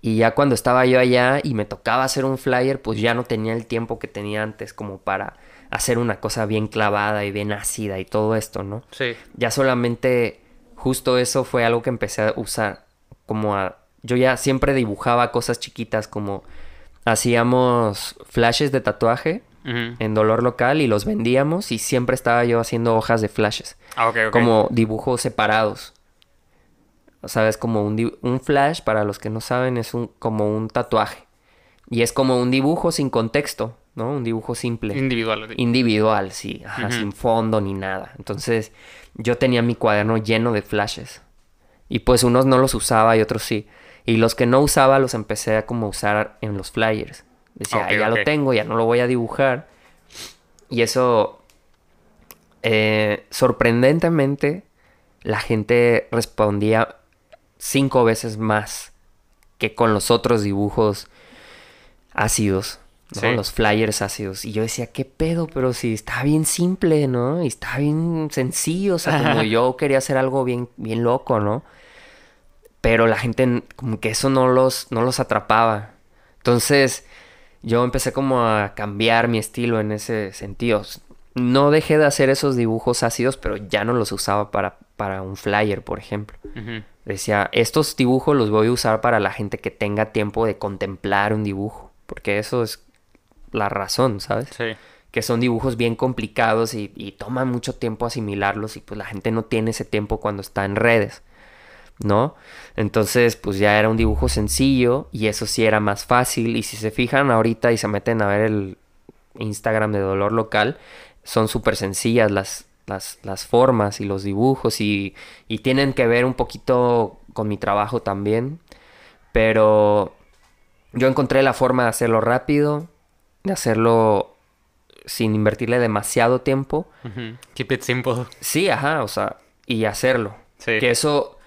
Y ya cuando estaba yo allá y me tocaba hacer un flyer, pues ya no tenía el tiempo que tenía antes como para hacer una cosa bien clavada y bien ácida y todo esto, ¿no? Sí. Ya solamente justo eso fue algo que empecé a usar como a... Yo ya siempre dibujaba cosas chiquitas como hacíamos flashes de tatuaje en dolor local y los vendíamos y siempre estaba yo haciendo hojas de flashes. Ah, como dibujos separados. ¿Sabes? Como un, un, flash, para los que no saben, es un, como un tatuaje. Y es como un dibujo sin contexto, ¿no? Un dibujo simple. Individual. Individual, sí. sin fondo ni nada. Entonces, yo tenía mi cuaderno lleno de flashes. Y pues unos no los usaba y otros sí. Y los que no usaba los empecé a como usar en los flyers. Decía, ya lo tengo, ya no lo voy a dibujar. Y eso, eh, sorprendentemente, la gente respondía cinco veces más que con los otros dibujos ácidos, ¿no? Los flyers ácidos. Y yo decía, ¿qué pedo? Pero si está bien simple, ¿no? Y está bien sencillo, o sea, como yo quería hacer algo bien, bien loco, ¿no? Pero la gente, como que eso no los, no los atrapaba. Entonces, yo empecé como a cambiar mi estilo en ese sentido. No dejé de hacer esos dibujos ácidos, pero ya no los usaba para, para un flyer, por ejemplo. Decía, estos dibujos los voy a usar para la gente que tenga tiempo de contemplar un dibujo. Porque eso es la razón, ¿sabes? Sí. Que son dibujos bien complicados y, y toman mucho tiempo asimilarlos y pues la gente no tiene ese tiempo cuando está en redes. ¿No? Entonces, pues ya era un dibujo sencillo y eso sí era más fácil. Y si se fijan ahorita y se meten a ver el Instagram de Dolor Local, son súper sencillas las, las, formas y los dibujos y, y tienen que ver un poquito con mi trabajo también. Pero yo encontré la forma de hacerlo rápido, de hacerlo sin invertirle demasiado tiempo. Keep it simple. Sí, ajá, o sea, y hacerlo. Que eso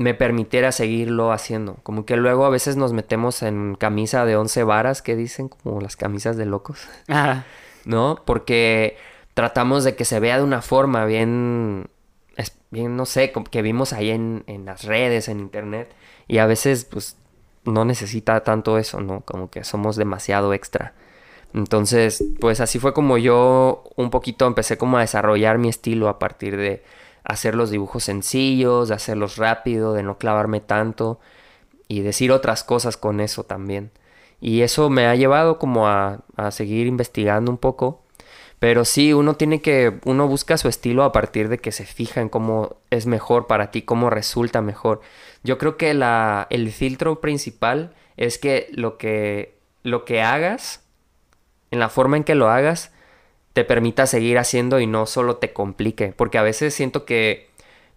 me permitiera seguirlo haciendo. Como que luego a veces nos metemos en camisa de 11 varas, que dicen como las camisas de locos. ¿No? Porque tratamos de que se vea de una forma bien, bien no sé, que vimos ahí en, en las redes, en internet. Y a veces, pues, no necesita tanto eso, ¿no? Como que somos demasiado extra. Entonces, pues así fue como yo un poquito empecé como a desarrollar mi estilo a partir de hacer los dibujos sencillos, de hacerlos rápido, de no clavarme tanto y decir otras cosas con eso también. Y eso me ha llevado como a, a seguir investigando un poco. Pero sí, uno tiene que, uno busca su estilo a partir de que se fija en cómo es mejor para ti, cómo resulta mejor. Yo creo que la, el filtro principal es que lo que, lo que hagas, en la forma en que lo hagas, te permita seguir haciendo y no solo te complique. Porque a veces siento que,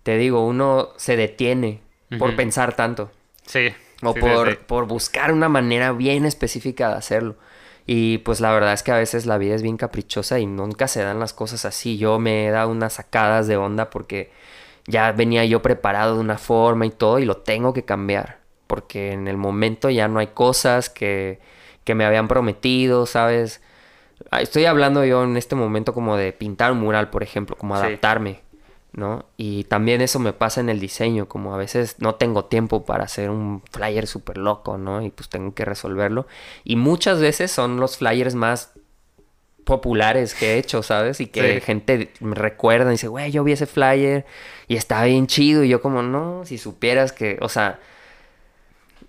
te digo, uno se detiene por pensar tanto. Sí. O por, por buscar una manera bien específica de hacerlo. Y pues la verdad es que a veces la vida es bien caprichosa y nunca se dan las cosas así. Yo me he dado unas sacadas de onda porque ya venía yo preparado de una forma y todo y lo tengo que cambiar. Porque en el momento ya no hay cosas que, que me habían prometido, ¿sabes? Ah, estoy hablando yo en este momento como de pintar un mural, por ejemplo, como adaptarme, ¿no? Y también eso me pasa en el diseño, como a veces no tengo tiempo para hacer un flyer súper loco, ¿no? Y pues tengo que resolverlo. Y muchas veces son los flyers más populares que he hecho, ¿sabes? Y que gente me recuerda y dice, güey, yo vi ese flyer y está bien chido. Y yo como, no, si supieras que, o sea,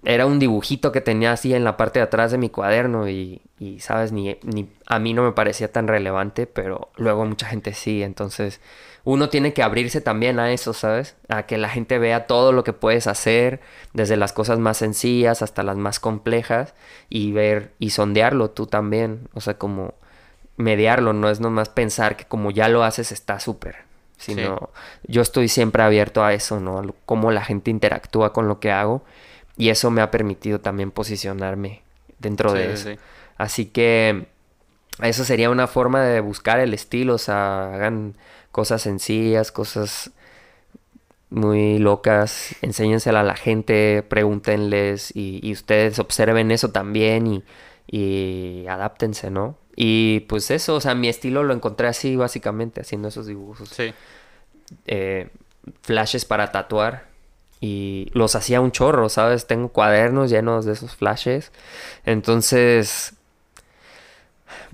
era un dibujito que tenía así en la parte de atrás de mi cuaderno y, y sabes, ni, ni, a mí no me parecía tan relevante, pero luego mucha gente sí, entonces uno tiene que abrirse también a eso, ¿sabes? A que la gente vea todo lo que puedes hacer, desde las cosas más sencillas hasta las más complejas y ver y sondearlo tú también, o sea, como mediarlo, no es nomás pensar que como ya lo haces está súper, sino yo estoy siempre abierto a eso, ¿no? Cómo la gente interactúa con lo que hago y eso me ha permitido también posicionarme dentro de eso. Así que eso sería una forma de buscar el estilo, o sea, hagan cosas sencillas, cosas muy locas, enséñensela a la gente, pregúntenles y, ustedes observen eso también y, y adáptense, ¿no? Y pues eso, o sea, mi estilo lo encontré así básicamente, haciendo esos dibujos. Sí. Eh, flashes para tatuar y los hacía un chorro, ¿sabes? Tengo cuadernos llenos de esos flashes. Entonces,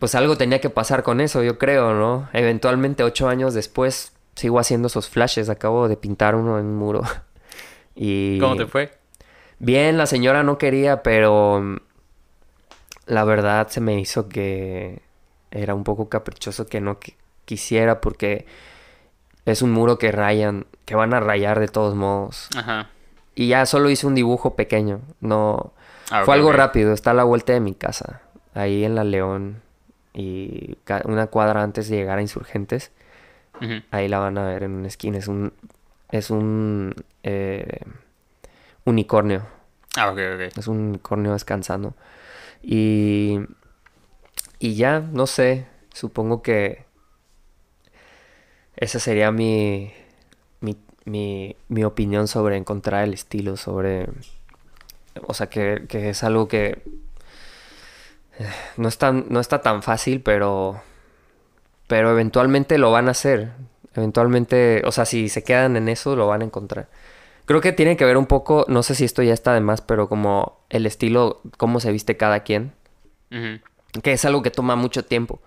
pues algo tenía que pasar con eso, yo creo, ¿no? Eventualmente, ocho años después, sigo haciendo esos flashes. Acabo de pintar uno en un muro. y... ¿Cómo te fue? Bien, la señora no quería, pero mm, la verdad se me hizo que era un poco caprichoso que no quisiera porque es un muro que rayan, que van a rayar de todos modos. Ajá. Y ya solo hice un dibujo pequeño, no... Ah, fue algo rápido, está a la vuelta de mi casa, ahí en la León y una cuadra antes de llegar a Insurgentes. Ahí la van a ver en una esquina, es un... Es un... Eh, unicornio. Ah, ok, ok. Es un unicornio descansando. Y... Y ya, no sé, supongo que esa sería mi, mi, mi, opinión sobre encontrar el estilo, sobre... O sea, que, que es algo que no, está, no está tan fácil, pero, pero eventualmente lo van a hacer. Eventualmente, o sea, si se quedan en eso, lo van a encontrar. Creo que tiene que ver un poco, no sé si esto ya está de más, pero como el estilo, cómo se viste cada quien, que es algo que toma mucho tiempo.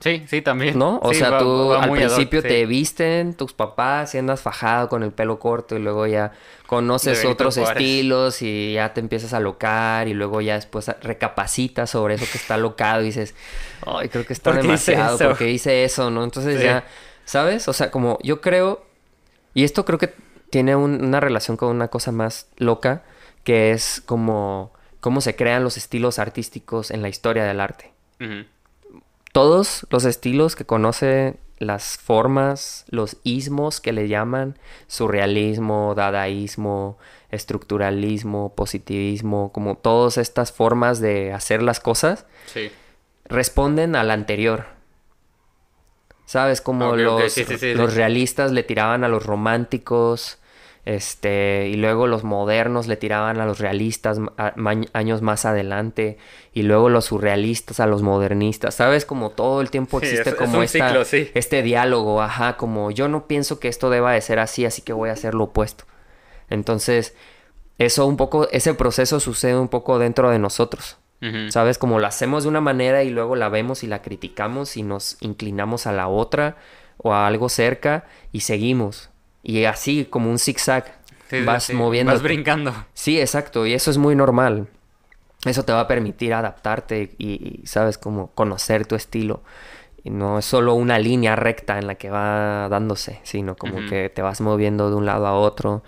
Sí, sí, también. ¿No? O Sí, sea, va- tú va al principio sí. te visten tus papás y andas fajado con el pelo corto y luego ya conoces otros Juárez. estilos y ya te empiezas a locar y luego ya después recapacitas sobre eso que está locado y dices, ay, creo que está ¿Por qué hice demasiado eso?" porque hice eso, ¿no? Entonces Sí. ya, ¿sabes? O sea, como yo creo, y esto creo que tiene un- una relación con una cosa más loca, que es como cómo se crean los estilos artísticos en la historia del arte Ujú. Todos los estilos que conoce, las formas, los ismos que le llaman, surrealismo, dadaísmo, estructuralismo, positivismo, como todas estas formas de hacer las cosas, Sí. responden al anterior. ¿Sabes? Como los, sí, sí, sí, los sí. realistas le tiraban a los románticos, este, y luego los modernos le tiraban a los realistas a- ma- años más adelante, y luego los surrealistas a los modernistas. ¿Sabes? Como todo el tiempo existe es- es como un esta- ciclo, sí. este diálogo, ajá, como yo no pienso que esto deba de ser así, así que voy a hacer lo opuesto. Entonces, eso un poco, ese proceso sucede un poco dentro de nosotros. ¿Sabes? Como la hacemos de una manera y luego la vemos y la criticamos y nos inclinamos a la otra o a algo cerca y seguimos. Y así como un zigzag Sí, vas sí. moviendo. Vas brincando. Sí, exacto. Y eso es muy normal. Eso te va a permitir adaptarte y, y, ¿sabes? Como conocer tu estilo. Y no es solo una línea recta en la que va dándose, sino como que te vas moviendo de un lado a otro.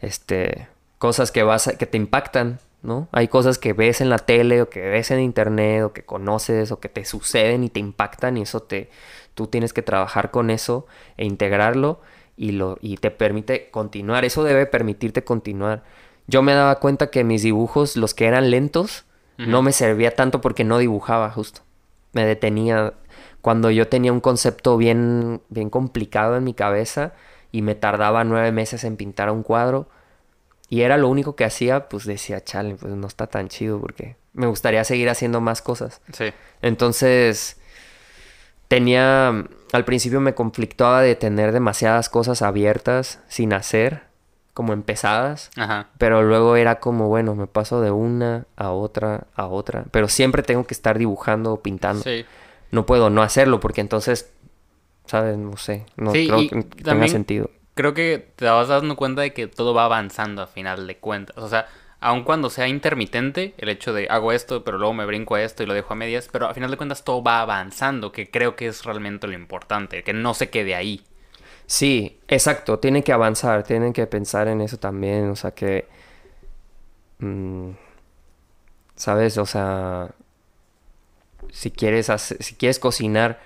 Este, cosas que vas a- que te impactan, ¿no? Hay cosas que ves en la tele o que ves en internet o que conoces o que te suceden y te impactan y eso te tú tienes que trabajar con eso e integrarlo y lo y te permite continuar, eso debe permitirte continuar. Yo me daba cuenta que mis dibujos, los que eran lentos, no me servía tanto porque no dibujaba justo. Me detenía cuando yo tenía un concepto bien, bien complicado en mi cabeza y me tardaba nueve meses en pintar un cuadro y era lo único que hacía, pues decía, chale, pues no está tan chido porque me gustaría seguir haciendo más cosas. Sí. Entonces, tenía, al principio me conflictaba de tener demasiadas cosas abiertas sin hacer, como empezadas. Ajá. Pero luego era como, bueno, me paso de una a otra a otra. Pero siempre tengo que estar dibujando o pintando. Sí. No puedo no hacerlo porque entonces, ¿sabes? No sé. No Sí, creo que tenga sentido. Creo que te vas dando cuenta de que todo va avanzando a final de cuentas. O sea, aun cuando sea intermitente, el hecho de hago esto, pero luego me brinco a esto y lo dejo a medias, pero a final de cuentas todo va avanzando, que creo que es realmente lo importante, que no se quede ahí. Sí, exacto. Tienen que avanzar. Tienen que pensar en eso también. O sea que... mm, ¿Sabes? O sea... Si quieres hacer- si quieres cocinar...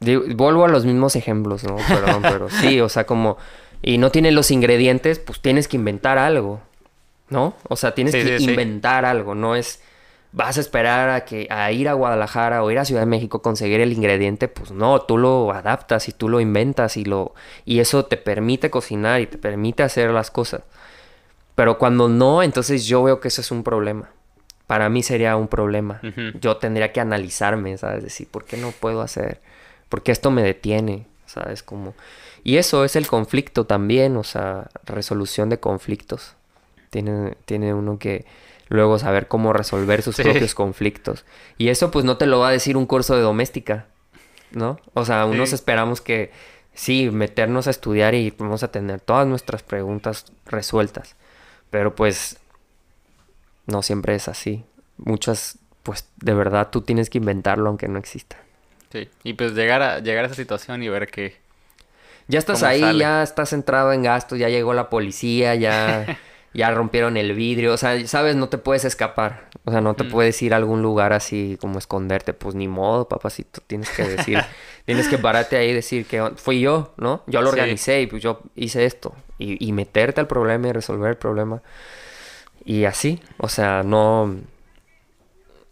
digo, vuelvo a los mismos ejemplos, ¿no? Perdón, pero sí, o sea, como... Y no tienes los ingredientes, pues tienes que inventar algo, ¿no? O sea, tienes Sí, que sí, sí. inventar algo, no es... Vas a esperar a que a ir a Guadalajara o ir a Ciudad de México conseguir el ingrediente, pues no, tú lo adaptas y tú lo inventas y lo y eso te permite cocinar y te permite hacer las cosas. Pero cuando no, entonces yo veo que eso es un problema. Para mí sería un problema. Yo tendría que analizarme, ¿sabes? Decir, ¿por qué no puedo hacer? ¿Por qué esto me detiene? ¿Sabes? Como... Y eso es el conflicto también, o sea, resolución de conflictos. Tiene, tiene uno que luego saber cómo resolver sus Sí. propios conflictos. Y eso pues no te lo va a decir un curso de doméstica, ¿no? O sea, unos esperamos que sí, meternos a estudiar y vamos a tener todas nuestras preguntas resueltas. Pero pues no siempre es así. Muchas, pues de verdad tú tienes que inventarlo aunque no exista. Sí. Y pues llegar a, llegar a esa situación y ver que... Ya estás ¿Cómo ahí, sale? ya estás entrado en gastos, ya llegó la policía, ya, ya rompieron el vidrio, o sea, sabes, no te puedes escapar, o sea, no te Mm. puedes ir a algún lugar así como esconderte, pues ni modo, papacito, tienes que decir, tienes que pararte ahí y decir que fui yo, ¿no? Yo lo Sí. organicé y pues yo hice esto, y, y meterte al problema y resolver el problema, y así, o sea, no,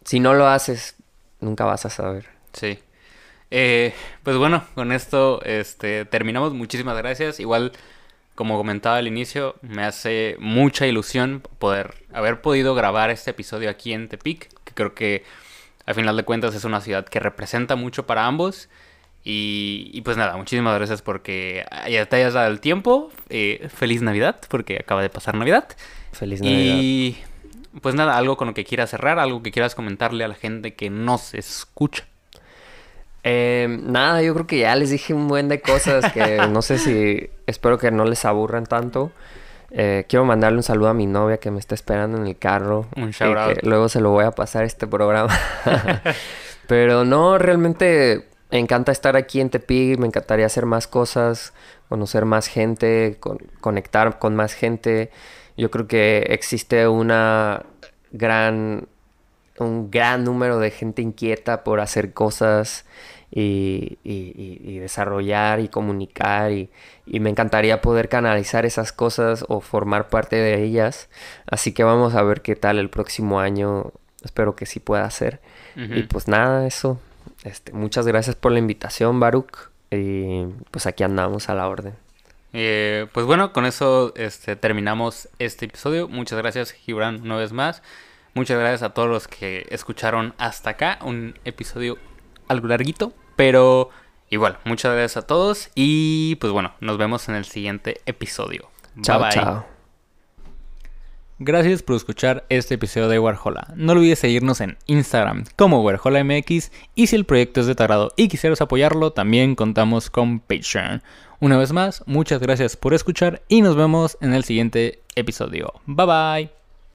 si no lo haces, nunca vas a saber. Sí. Eh, pues bueno, con esto este, terminamos. Muchísimas gracias. Igual, como comentaba al inicio, me hace mucha ilusión poder haber podido grabar este episodio aquí en Tepic, creo que al final de cuentas es una ciudad que representa mucho para ambos. Y, pues nada, muchísimas gracias porque ya te hayas dado el tiempo. Eh, feliz Navidad, porque acaba de pasar Navidad. Feliz Navidad. Y pues nada, algo con lo que quieras cerrar, algo que quieras comentarle a la gente que no se escucha. Eh, nada, yo creo que ya les dije un buen de cosas que no sé si espero que no les aburran tanto. Eh, quiero mandarle un saludo a mi novia que me está esperando en el carro. Un shout out. luego se lo voy a pasar este programa. Pero no, realmente me encanta estar aquí en Tepic, me encantaría hacer más cosas, conocer más gente, conectar con más gente. Yo creo que existe una gran, un gran número de gente inquieta por hacer cosas y, desarrollar y comunicar y, me encantaría poder canalizar esas cosas o formar parte de ellas. Así que vamos a ver qué tal el próximo año. Espero que sí pueda ser. Y pues nada, eso. Este, muchas gracias por la invitación, Baruch. Y pues aquí andamos a la orden. Eh, pues bueno, con eso este, terminamos este episodio. Muchas gracias, Gibran, una vez más. Muchas gracias a todos los que escucharon hasta acá. Un episodio algo larguito, pero igual, muchas gracias a todos. Y pues bueno, nos vemos en el siguiente episodio. Chao, chao. Gracias por escuchar este episodio de Warhola. No olvides seguirnos en Instagram como WarholaMX y si el proyecto es de tu agrado y quisieras apoyarlo, también contamos con Patreon. Una vez más, muchas gracias por escuchar y nos vemos en el siguiente episodio. Bye bye.